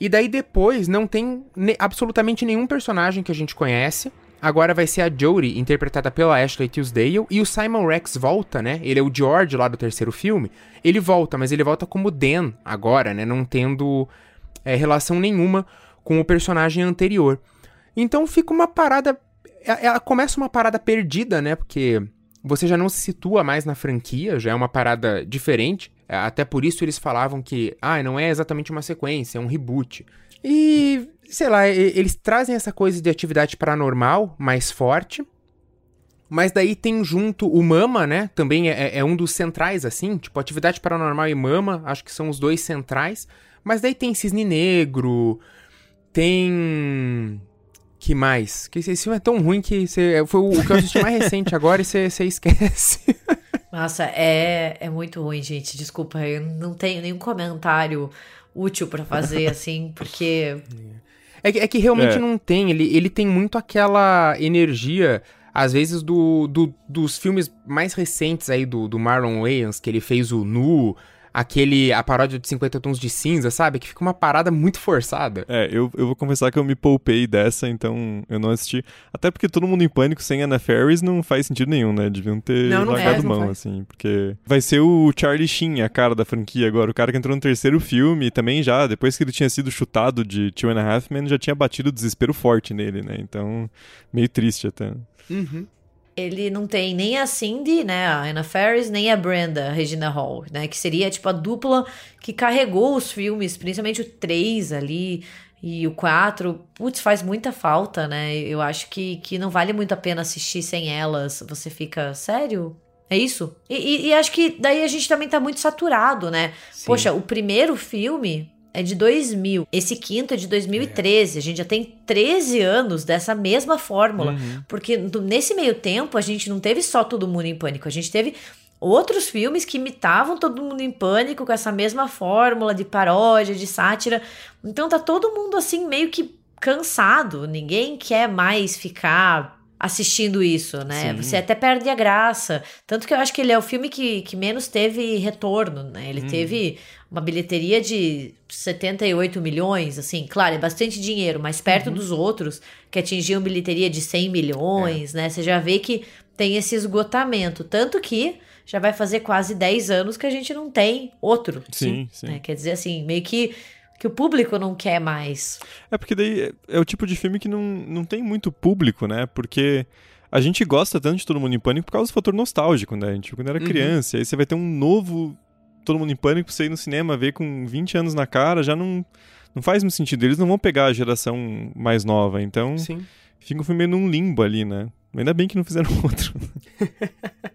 E daí depois não tem absolutamente nenhum personagem que a gente conhece. Agora vai ser a Jodie, interpretada pela Ashley Tisdale, e o Simon Rex volta, né? Ele é o George lá do terceiro filme. Ele volta, mas ele volta como Dan agora, né? Não tendo é, relação nenhuma com o personagem anterior. Então fica uma parada. É, ela começa uma parada perdida, né? Porque você já não se situa mais na franquia, já é uma parada diferente. É, até por isso eles falavam que, ah, não é exatamente uma sequência, é um reboot. E sei lá, eles trazem essa coisa de atividade paranormal mais forte. Mas daí tem junto o Mama, né? Também é, é, um dos centrais, assim. Tipo, Atividade Paranormal e Mama, acho que são os dois centrais. Mas daí tem Cisne Negro, tem. Que mais? Que esse filme é tão ruim que você, foi o que eu assisti mais recente agora e você, você esquece. Nossa, é, é muito ruim, gente. Desculpa, eu não tenho nenhum comentário útil para fazer, assim, porque. É que, é que realmente é. não tem. Ele, ele tem muito aquela energia, às vezes, do, do dos filmes mais recentes aí do, do Marlon Wayans, que ele fez o Nu, aquele, a paródia de 50 Tons de Cinza, sabe? Que fica uma parada muito forçada. É, eu, eu vou confessar que eu me poupei dessa, então eu não assisti. Até porque todo mundo em pânico sem Anna Ferris não faz sentido nenhum, né? Deviam ter não, não largado faz, mão, assim. Porque vai ser o Charlie Sheen, a cara da franquia agora. O cara que entrou no terceiro filme também já, depois que ele tinha sido chutado de Two and a Half Men, já tinha batido o desespero forte nele, né? Então, meio triste até. Uhum ele não tem nem a Cindy, né, a Anna Faris, nem a Brenda, a Regina Hall, né, que seria tipo a dupla que carregou os filmes, principalmente o 3 ali e o 4. Putz, faz muita falta, né? Eu acho que, que não vale muito a pena assistir sem elas. Você fica, sério? É isso? E, e, e acho que daí a gente também tá muito saturado, né? Sim. Poxa, o primeiro filme, é de 2000. Esse quinto é de 2013. É. A gente já tem 13 anos dessa mesma fórmula. Uhum. Porque nesse meio tempo, a gente não teve só Todo Mundo em Pânico. A gente teve outros filmes que imitavam Todo Mundo em Pânico com essa mesma fórmula de paródia, de sátira. Então tá todo mundo assim meio que cansado. Ninguém quer mais ficar assistindo isso, né? Sim. Você até perde a graça. Tanto que eu acho que ele é o filme que, que menos teve retorno, né? Ele hum. teve uma bilheteria de 78 milhões, assim, claro, é bastante dinheiro, mas perto uhum. dos outros que atingiam bilheteria de 100 milhões, é. né? Você já vê que tem esse esgotamento. Tanto que já vai fazer quase 10 anos que a gente não tem outro. Sim, sim. Né? Quer dizer, assim, meio que que o público não quer mais. É porque daí é o tipo de filme que não, não tem muito público, né? Porque a gente gosta tanto de Todo Mundo em Pânico por causa do fator nostálgico, né? A gente, quando era uhum. criança, aí você vai ter um novo Todo Mundo em Pânico, você ir no cinema ver com 20 anos na cara, já não, não faz muito sentido. Eles não vão pegar a geração mais nova, então Sim. fica o filme num limbo ali, né? Ainda bem que não fizeram outro.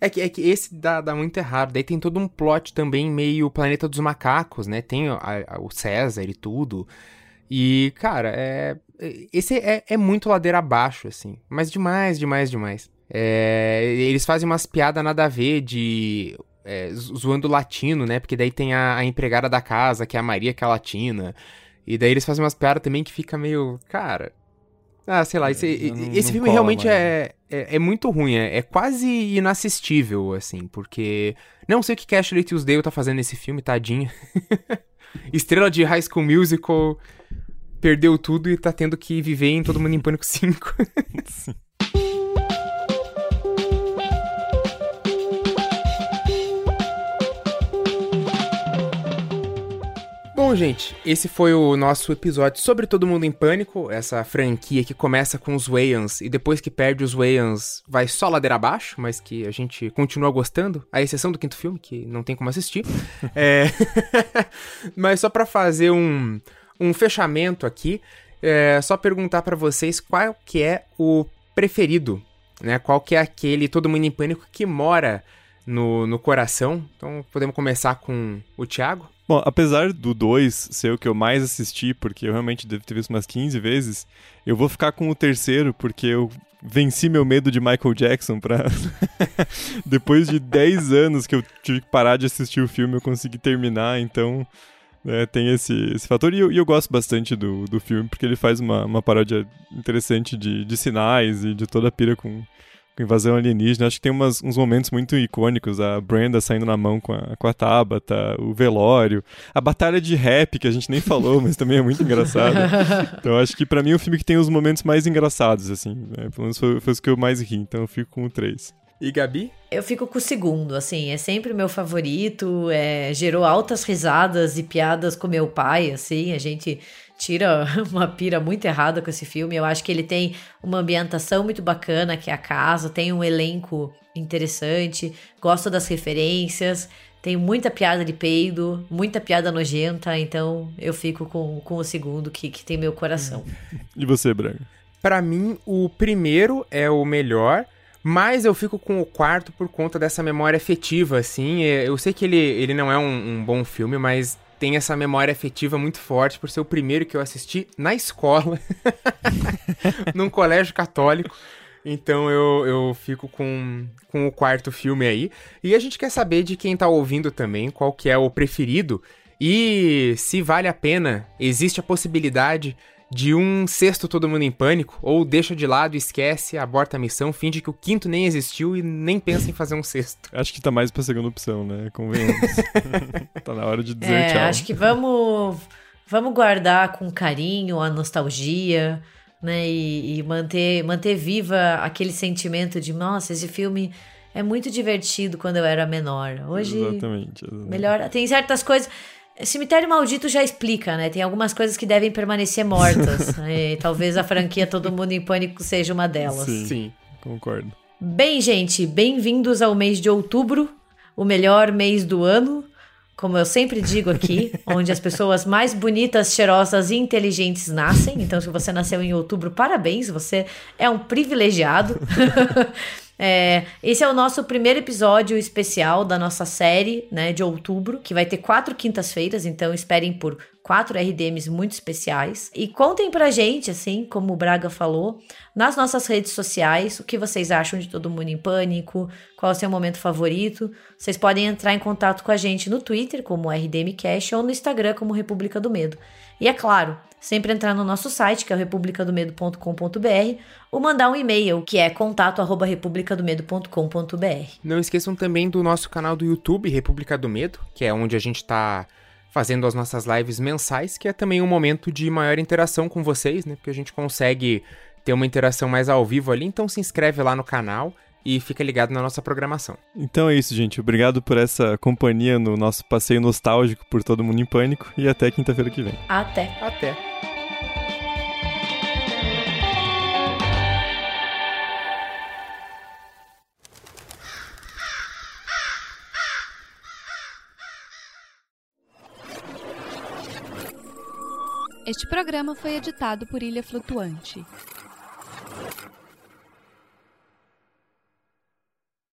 É que, é que esse dá, dá muito errado. Daí tem todo um plot também meio Planeta dos Macacos, né? Tem a, a, o César e tudo. E, cara, é, esse é, é muito ladeira abaixo, assim. Mas demais, demais, demais. É, eles fazem umas piadas nada a ver de. É, zoando latino, né? Porque daí tem a, a, empregada da casa, que é a Maria, que é latina. E daí eles fazem umas piadas também que fica meio. Cara. Ah, sei lá, esse, é, não, esse não filme realmente é, é, é, muito ruim, é, é, quase inassistível, assim, porque. Não sei o que Ashley Tisdale tá fazendo nesse filme, tadinha. Estrela de High School Musical perdeu tudo e tá tendo que viver em Todo Mundo em Pânico 5. Sim. Bom, gente, esse foi o nosso episódio sobre Todo Mundo em Pânico, essa franquia que começa com os Wayans e depois que perde os Wayans vai só ladeira abaixo, mas que a gente continua gostando, à exceção do quinto filme, que não tem como assistir. é... mas só para fazer um, um fechamento aqui, é só perguntar para vocês qual que é o preferido, né? Qual que é aquele Todo Mundo em Pânico que mora no, no coração. Então podemos começar com o Thiago. Bom, apesar do 2 ser o que eu mais assisti, porque eu realmente devo ter visto umas 15 vezes, eu vou ficar com o terceiro, porque eu venci meu medo de Michael Jackson pra. Depois de 10 anos que eu tive que parar de assistir o filme, eu consegui terminar, então. É, tem esse, esse fator, e eu, e eu, gosto bastante do, do filme, porque ele faz uma, uma paródia interessante de, de sinais e de toda a pira com, com invasão alienígena. Acho que tem umas, uns momentos muito icônicos. A Brenda saindo na mão com a, com a Tabata, o velório, a batalha de rap, que a gente nem falou, mas também é muito engraçado. Então acho que para mim é um filme que tem os momentos mais engraçados, assim. Né? Pelo menos foi, foi os que eu mais ri, então eu fico com o 3. E Gabi? Eu fico com o segundo, assim, é sempre o meu favorito, é, gerou altas risadas e piadas com meu pai, assim, a gente tira uma pira muito errada com esse filme. Eu acho que ele tem uma ambientação muito bacana, que é a casa, tem um elenco interessante, gosto das referências, tem muita piada de peido, muita piada nojenta, então eu fico com, com o segundo que, que tem meu coração. E você, Braga? Para mim, o primeiro é o melhor. Mas eu fico com o quarto por conta dessa memória afetiva, assim. Eu sei que ele, ele não é um, um bom filme, mas tem essa memória afetiva muito forte por ser o primeiro que eu assisti na escola, num colégio católico. Então eu, eu fico com, com o quarto filme aí. E a gente quer saber de quem tá ouvindo também qual que é o preferido e se vale a pena, existe a possibilidade de um sexto Todo Mundo em Pânico, ou deixa de lado, esquece, aborta a missão, finge que o quinto nem existiu e nem pensa em fazer um sexto. Acho que tá mais pra segunda opção, né? Convenhamos. tá na hora de dizer é, tchau. Acho que vamos, vamos guardar com carinho a nostalgia, né? E, e manter, manter viva aquele sentimento de, nossa, esse filme é muito divertido quando eu era menor. Hoje. Exatamente. exatamente. Melhor. Tem certas coisas. Cemitério Maldito já explica, né? Tem algumas coisas que devem permanecer mortas. e talvez a franquia Todo Mundo em Pânico seja uma delas. Sim, Sim. concordo. Bem, gente, bem-vindos ao mês de outubro, o melhor mês do ano. Como eu sempre digo aqui, onde as pessoas mais bonitas, cheirosas e inteligentes nascem. Então, se você nasceu em outubro, parabéns, você é um privilegiado. É, esse é o nosso primeiro episódio especial da nossa série, né, de outubro, que vai ter quatro quintas-feiras, então esperem por quatro RDMs muito especiais. E contem pra gente, assim, como o Braga falou, nas nossas redes sociais o que vocês acham de Todo Mundo em Pânico, qual é o seu momento favorito. Vocês podem entrar em contato com a gente no Twitter, como RDMcast, ou no Instagram, como República do Medo. E é claro, sempre entrar no nosso site, que é o republicadomedo.com.br, ou mandar um e-mail, que é contato@republicadomedo.com.br. Não esqueçam também do nosso canal do YouTube, República do Medo, que é onde a gente está fazendo as nossas lives mensais, que é também um momento de maior interação com vocês, né? Porque a gente consegue ter uma interação mais ao vivo ali, então se inscreve lá no canal e fica ligado na nossa programação. Então é isso, gente. Obrigado por essa companhia no nosso passeio nostálgico por todo mundo em pânico e até quinta-feira que vem. Até. Até. Este programa foi editado por Ilha Flutuante.